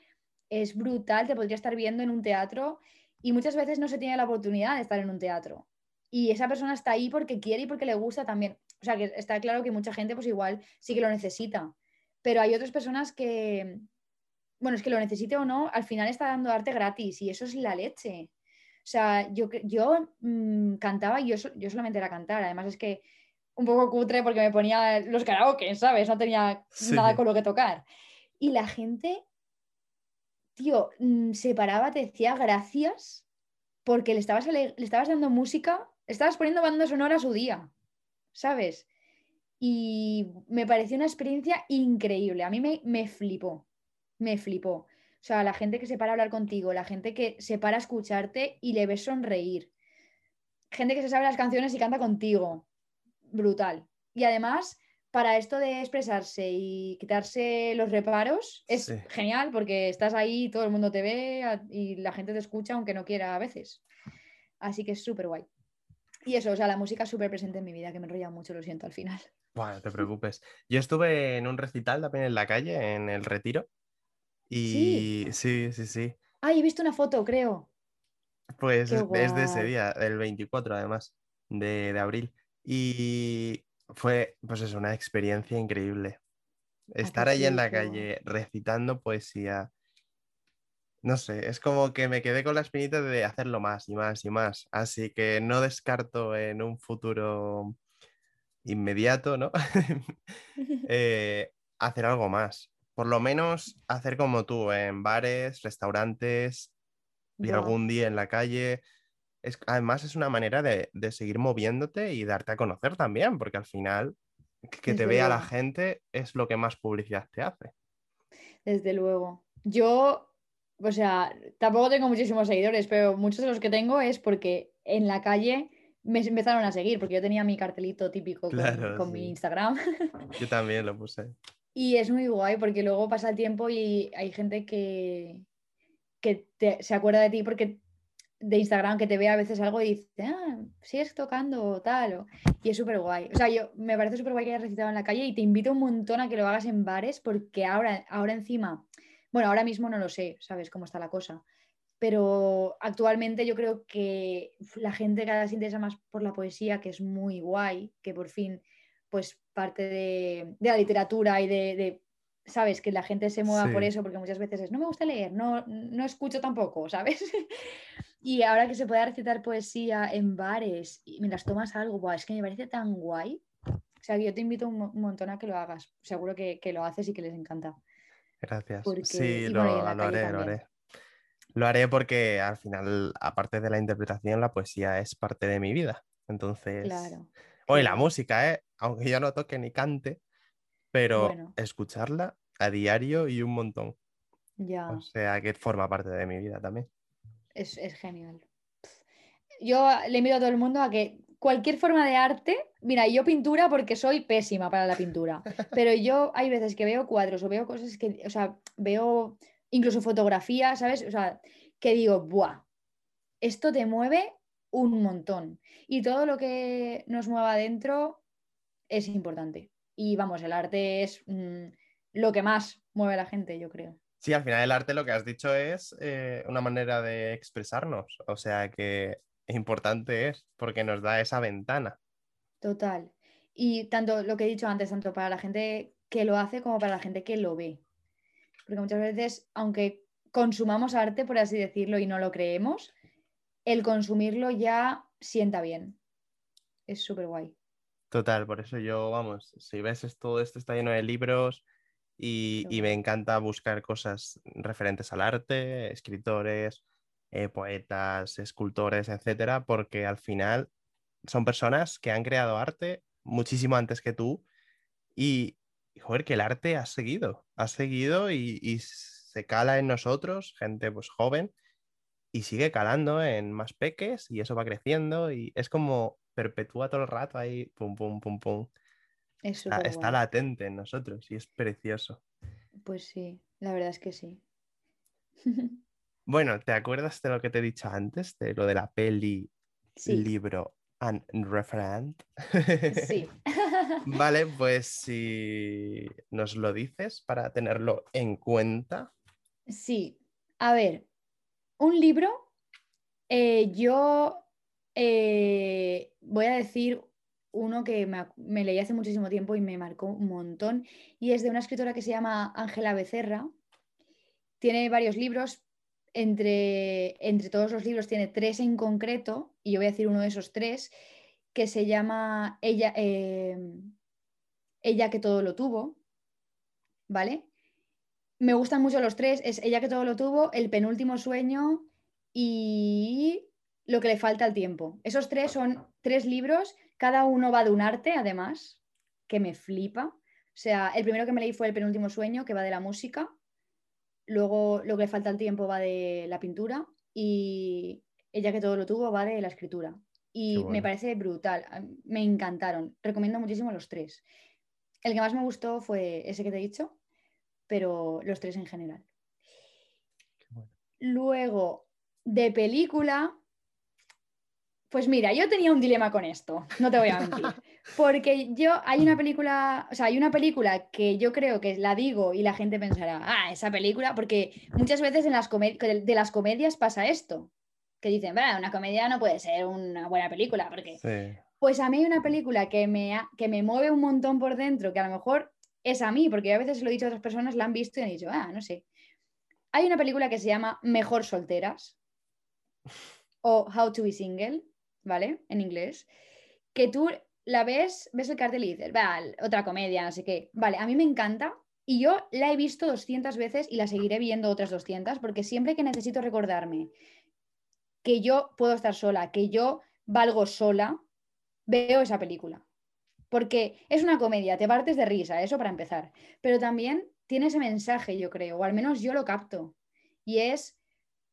es brutal, te podría estar viendo en un teatro y muchas veces no se tiene la oportunidad de estar en un teatro. Y esa persona está ahí porque quiere y porque le gusta también. O sea, que está claro que mucha gente pues igual sí que lo necesita, pero hay otras personas que, bueno, es que lo necesite o no, al final está dando arte gratis y eso es la leche. O sea, yo, yo mm, cantaba y yo, yo solamente era cantar. Además es que un poco cutre porque me ponía los karaoke, ¿sabes? No tenía Sí. nada con lo que tocar. Y la gente, tío, mm, se paraba, te decía gracias porque le estabas, le estabas dando música, le estabas poniendo banda sonora a su día, ¿sabes? Y me pareció una experiencia increíble. A mí me, me flipó, me flipó. O sea, la gente que se para a hablar contigo, la gente que se para a escucharte y le ves sonreír. Gente que se sabe las canciones y canta contigo. Brutal. Y además, para esto de expresarse y quitarse los reparos, es Sí. genial porque estás ahí, todo el mundo te ve y la gente te escucha aunque no quiera a veces. Así que es súper guay. Y eso, o sea, la música es súper presente en mi vida, que me enrolla mucho, lo siento al final. Bueno, no te preocupes. Yo estuve en un recital también en la calle, en el Retiro. Y sí, sí, sí. Ay, he visto una foto, creo. Pues es, es de ese día, el 24 además, de, de abril. Y fue, pues es una experiencia increíble. Estar ahí en la calle recitando poesía. No sé, es como que me quedé con la espinita de hacerlo más y más y más. Así que no descarto en un futuro inmediato, ¿no? Eh, hacer algo más. Por lo menos hacer como tú, en bares, restaurantes, y algún día en la calle. Es, además, es una manera de, de seguir moviéndote y darte a conocer también, porque al final que te vea la gente es lo que más publicidad te hace. Desde luego. Yo, o sea, tampoco tengo muchísimos seguidores, pero muchos de los que tengo es porque en la calle me empezaron a seguir, porque yo tenía mi cartelito típico con, Claro, con mi. Instagram. Yo también lo puse. Y es muy guay porque luego pasa el tiempo y hay gente que, que te- se acuerda de ti porque de Instagram que te ve a veces algo y dice, ah, sigues tocando o tal. o-". Y es súper guay. O sea, yo me parece súper guay que hayas recitado en la calle y te invito un montón a que lo hagas en bares porque ahora, ahora encima, bueno, ahora mismo no lo sé, sabes cómo está la cosa. Pero actualmente yo creo que la gente cada vez se interesa más por la poesía, que es muy guay, que por fin pues parte de, de la literatura y de, de, ¿sabes? Que la gente se mueva por Sí. eso, porque muchas veces es, no me gusta leer, no, no escucho tampoco, ¿sabes? y ahora que se pueda recitar poesía en bares y mientras tomas algo, buah, es que me parece tan guay. O sea, yo te invito un, mo- un montón a que lo hagas. Seguro que, que lo haces y que les encanta. Gracias. Porque- Sí, lo, bueno, lo haré, lo también. haré. Lo haré porque al final, aparte de la interpretación, la poesía es parte de mi vida. Entonces, Claro. O y qué la música, ¿eh? Aunque yo no toque ni cante, pero Bueno. escucharla a diario y un montón. Ya. O sea, que forma parte de mi vida también. Es, es genial. Yo le invito a todo el mundo a que cualquier forma de arte, mira, yo pintura porque soy pésima para la pintura, pero yo hay veces que veo cuadros o veo cosas que, o sea, veo incluso fotografías, ¿sabes? O sea, que digo, ¡buah! Esto te mueve un montón. Y todo lo que nos mueva adentro es importante. Y vamos, el arte es mm, lo que más mueve a la gente, yo creo. Sí, al final el arte lo que has dicho es eh, una manera de expresarnos. O sea que importante es porque nos da esa ventana. Total. Y tanto lo que he dicho antes, tanto para la gente que lo hace como para la gente que lo ve. Porque muchas veces, aunque consumamos arte, por así decirlo, y no lo creemos, el consumirlo ya sienta bien. Es súper guay. Total, por eso yo, vamos, si ves todo esto está lleno de libros y, y me encanta buscar cosas referentes al arte, escritores, eh, poetas, escultores, etcétera, porque al final son personas que han creado arte muchísimo antes que tú y, joder, que el arte ha seguido, ha seguido y, se cala en nosotros, gente pues joven, y sigue calando en más peques y eso va creciendo y es como perpetúa todo el rato ahí, pum, pum, pum, pum. está, está latente en nosotros y es precioso. Pues sí, la verdad es que sí. Bueno, ¿te acuerdas de lo que te he dicho antes? De lo de la peli, libro and referent. Sí. vale, pues si nos lo dices para tenerlo en cuenta. Sí. A ver, un libro, eh, yo eh, voy a decir uno que me, leí hace muchísimo tiempo y me marcó un montón, y es de una escritora que se llama Ángela Becerra. Tiene varios libros, entre, entre todos los libros tiene tres en concreto, y yo voy a decir uno de esos tres, que se llama Ella, eh, Ella que todo lo tuvo, ¿vale? Me gustan mucho los tres, es Ella que todo lo tuvo, El penúltimo sueño y Lo que le falta al tiempo. Esos tres son tres libros, cada uno va de un arte, además, que me flipa. O sea, el primero que me leí fue El penúltimo sueño, que va de la música, Luego lo que le falta el tiempo va de la pintura y ella que todo lo tuvo va de la escritura. Y me parece brutal, me encantaron. Recomiendo muchísimo los tres. El que más me gustó fue ese que te he dicho, pero los tres en general. Luego, de película, pues mira, yo tenía un dilema con esto, no te voy a mentir. Porque yo, hay una película, o sea, hay una película que yo creo que la digo y la gente pensará, ah, esa película, porque muchas veces en las de las comedias pasa esto, que dicen, una comedia no puede ser una buena película, porque... Pues a mí hay una película que me, que me mueve un montón por dentro, que a lo mejor es a mí, porque a veces lo he dicho a otras personas, la han visto y han dicho, ah, no sé. Hay una película que se llama Mejor Solteras o How to be Single ¿vale? En inglés, que tú la ves, ves el cartel y dices, vale, otra comedia, no sé qué. Vale, a mí me encanta y yo la he visto 200 veces y la seguiré viendo otras 200 porque siempre que necesito recordarme que yo puedo estar sola, que yo valgo sola, veo esa película. Porque es una comedia, te partes de risa, eso para empezar. Pero también tiene ese mensaje, yo creo, o al menos yo lo capto. Y es,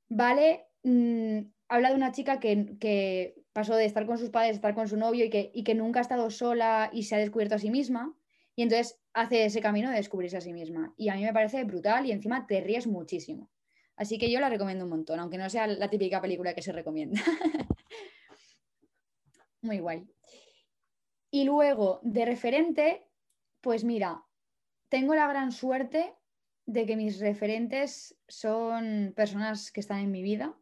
vale, mm, habla de una chica que, que, pasó de estar con sus padres a estar con su novio y que, y que nunca ha estado sola y se ha descubierto a sí misma. Y entonces hace ese camino de descubrirse a sí misma. Y a mí me parece brutal y encima te ríes muchísimo. Así que yo la recomiendo un montón, aunque no sea la típica película que se recomienda. Muy guay. Y luego, de referente, pues mira, tengo la gran suerte de que mis referentes son personas que están en mi vida,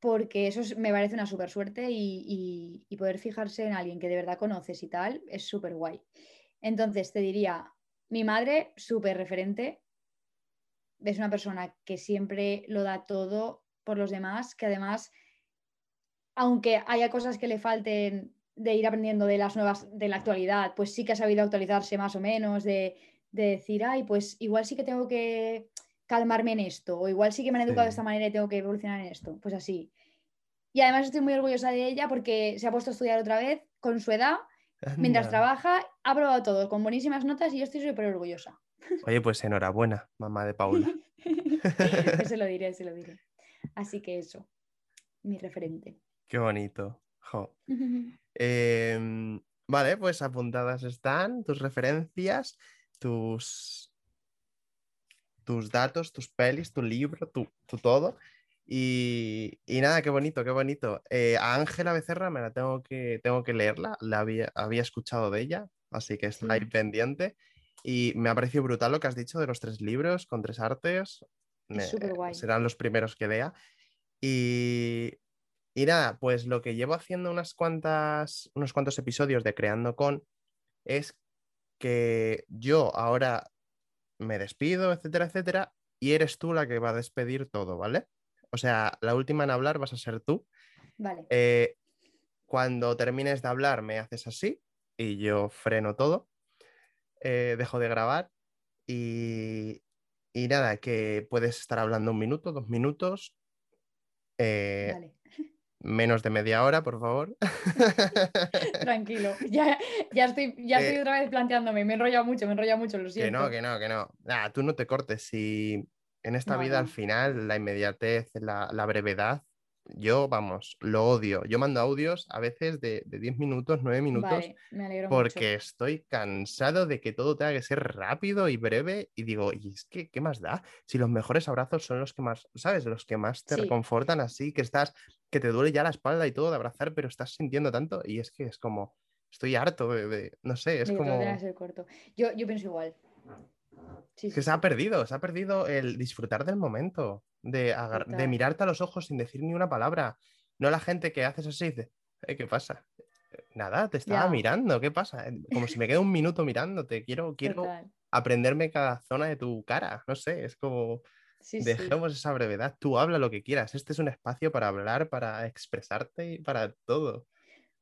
porque eso me parece una súper suerte y, poder fijarse en alguien que de verdad conoces y tal es súper guay. Entonces te diría, mi madre, súper referente, es una persona que siempre lo da todo por los demás, que además, aunque haya cosas que le falten de ir aprendiendo de las nuevas, de la actualidad, pues sí que ha sabido actualizarse más o menos, de, de decir, ay, pues igual sí que tengo que calmarme en esto, o igual sí que me han educado de esta manera y tengo que evolucionar en esto, pues así. Y además estoy muy orgullosa de ella porque se ha puesto a estudiar otra vez con su edad, mientras trabaja, ha probado todo con buenísimas notas y yo estoy súper orgullosa. Oye, pues enhorabuena, mamá de Paula. se lo diré, se lo diré. Así que eso, mi referente. Qué bonito. Jo. Em, vale, pues apuntadas están tus referencias, tus, tus datos, tus pelis, tu libro, tu, tu todo. Y, y nada, qué bonito, qué bonito. Eh, a Ángela Becerra me la tengo que, tengo que leerla, la había, había escuchado de ella, así que está ahí Sí. pendiente. Y me ha parecido brutal lo que has dicho de los tres libros con tres artes. Me- serán los primeros que lea. Y, y nada, pues lo que llevo haciendo unas cuantas, unos cuantos episodios de Creando con es que yo ahora me despido, etcétera, etcétera, y eres tú la que va a despedir todo, ¿vale? O sea, la última en hablar vas a ser tú. Vale. Eh, cuando termines de hablar me haces así y yo freno todo, eh, dejo de grabar y, y nada, que puedes estar hablando un minuto, dos minutos, eh, Vale. Menos de media hora, por favor. Tranquilo. Ya, ya estoy, ya estoy Eh, otra vez planteándome. Me he enrollado mucho, me he enrollado mucho, lo Que siento. no, que no, que no. Nah, tú no te cortes. Si en esta No, vida al final la inmediatez, la, la brevedad, yo, vamos, lo odio. Yo mando audios a veces de, de 10 minutos, 9 minutos, Vale, me alegro porque mucho. estoy cansado de que todo tenga que ser rápido y breve. Y digo, y es que, ¿qué más da? Si los mejores abrazos son los que más, ¿sabes? Los que más te Sí. reconfortan así, que estás, que te duele ya la espalda y todo de abrazar, pero estás sintiendo tanto. Y es que es como, estoy harto de, no sé, es como... corto. Yo, yo pienso igual. Sí, que se ha perdido, se ha perdido el disfrutar del momento, de, mirarte a los ojos sin decir ni una palabra. No la gente que haces así y dice, "Eh, ¿qué pasa? Nada, te estaba Ya. mirando, ¿qué pasa? Eh, Como si me quedo un minuto mirándote, quiero, quiero Total. aprenderme cada zona de tu cara, no sé, es como, sí. dejemos esa brevedad, tú habla lo que quieras, este es un espacio para hablar, para expresarte y para todo.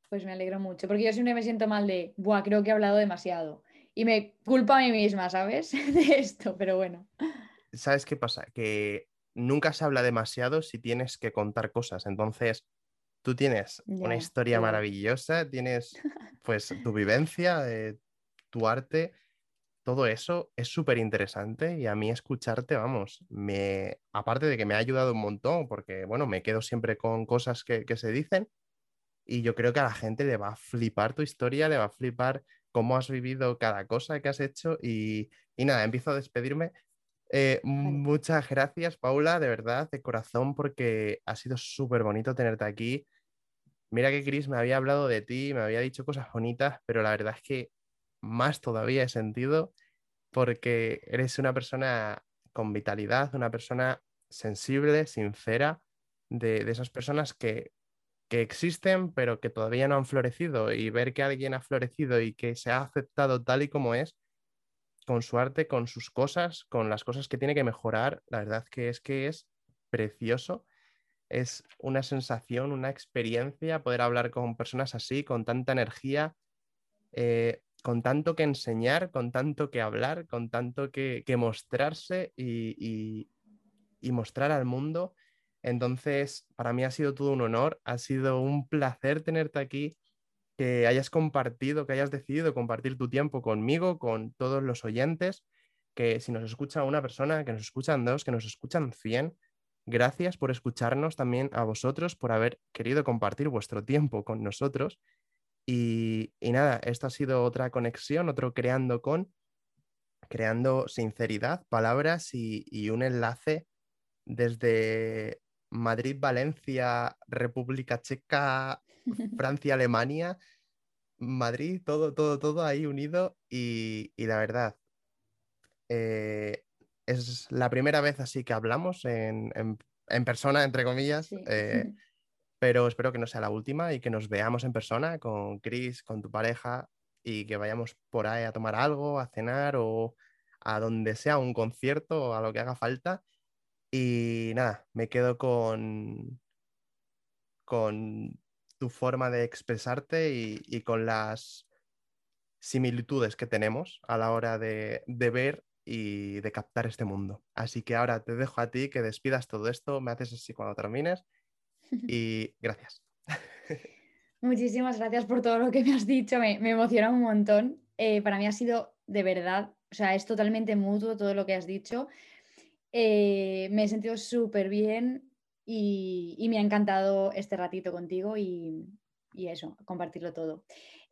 Pues me alegro mucho, porque yo siempre me siento mal de, buah, creo que he hablado demasiado. Y me culpo a mí misma, ¿sabes? De esto, pero bueno. ¿Sabes qué pasa? Que nunca se habla demasiado si tienes que contar cosas. Entonces, tú tienes una historia maravillosa, tienes pues tu vivencia, eh, tu arte, todo eso es súper interesante y a mí escucharte, vamos, me, aparte de que me ha ayudado un montón, porque bueno, me quedo siempre con cosas que, que se dicen y yo creo que a la gente le va a flipar tu historia, le va a flipar cómo has vivido cada cosa que has hecho y, y nada, empiezo a despedirme. Eh, Muchas gracias, Paula, de verdad, de corazón, porque ha sido súper bonito tenerte aquí. Mira que Chris me había hablado de ti, me había dicho cosas bonitas, pero la verdad es que más todavía he sentido porque eres una persona con vitalidad, una persona sensible, sincera, de, de esas personas que, que existen pero que todavía no han florecido y ver que alguien ha florecido y que se ha aceptado tal y como es, con su arte, con sus cosas, con las cosas que tiene que mejorar, la verdad que es que es precioso. Es una sensación, una experiencia poder hablar con personas así, con tanta energía, eh, con tanto que enseñar, con tanto que hablar, con tanto que, mostrarse y mostrar al mundo. Entonces, para mí ha sido todo un honor, ha sido un placer tenerte aquí, que hayas compartido, que hayas decidido compartir tu tiempo conmigo, con todos los oyentes, que si nos escucha una persona, que nos escuchan dos, que nos escuchan 100, gracias por escucharnos también a vosotros, por haber querido compartir vuestro tiempo con nosotros. Y, nada, esto ha sido otra conexión, otro creando con, creando sinceridad, palabras y un enlace desde Madrid, Valencia, República Checa, Francia, Alemania, Madrid, todo, todo, todo ahí unido y, y la verdad, eh, es la primera vez así que hablamos en, en, en persona, entre comillas, Sí. eh, pero espero que no sea la última y que nos veamos en persona con Chris, con tu pareja y que vayamos por ahí a tomar algo, a cenar o a donde sea, un concierto o a lo que haga falta. Y nada, me quedo con, con tu forma de expresarte y, y con las similitudes que tenemos a la hora de, de, ver y de captar este mundo. Así que ahora te dejo a ti que despidas todo esto, me haces así cuando termines y gracias. Muchísimas gracias por todo lo que me has dicho, me, me emociona un montón. Eh, para mí ha sido de verdad, o sea, es totalmente mutuo todo lo que has dicho. Eh, me he sentido súper bien y, me ha encantado este ratito contigo y, y eso, compartirlo todo.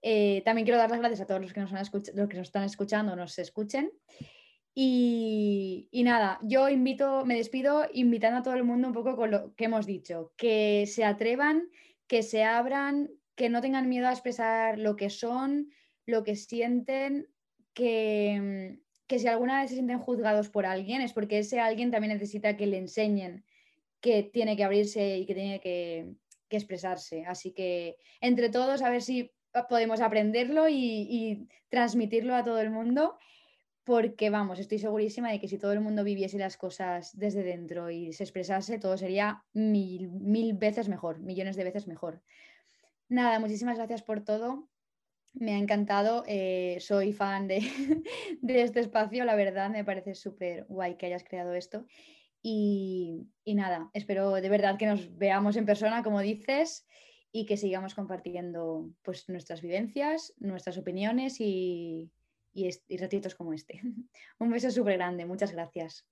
Eh, también quiero dar las gracias a todos los que nos, han los que nos están escuchando, nos escuchen. Y, y, nada, yo invito, me despido invitando a todo el mundo un poco con lo que hemos dicho, que se atrevan, que se abran, que no tengan miedo a expresar lo que son, lo que sienten, que, que si alguna vez se sienten juzgados por alguien es porque ese alguien también necesita que le enseñen que tiene que abrirse y que tiene que, expresarse. Así que entre todos a ver si podemos aprenderlo y, transmitirlo a todo el mundo, porque vamos, estoy segurísima de que si todo el mundo viviese las cosas desde dentro y se expresase, todo sería mil, mil veces mejor, millones de veces mejor. Nada, muchísimas gracias por todo. Me ha encantado, eh, soy fan de, de, este espacio, la verdad me parece súper guay que hayas creado esto. Y, y, nada, espero de verdad que nos veamos en persona, como dices, y que sigamos compartiendo pues, nuestras vivencias, nuestras opiniones y, y, y ratitos como este. Un beso súper grande, muchas gracias.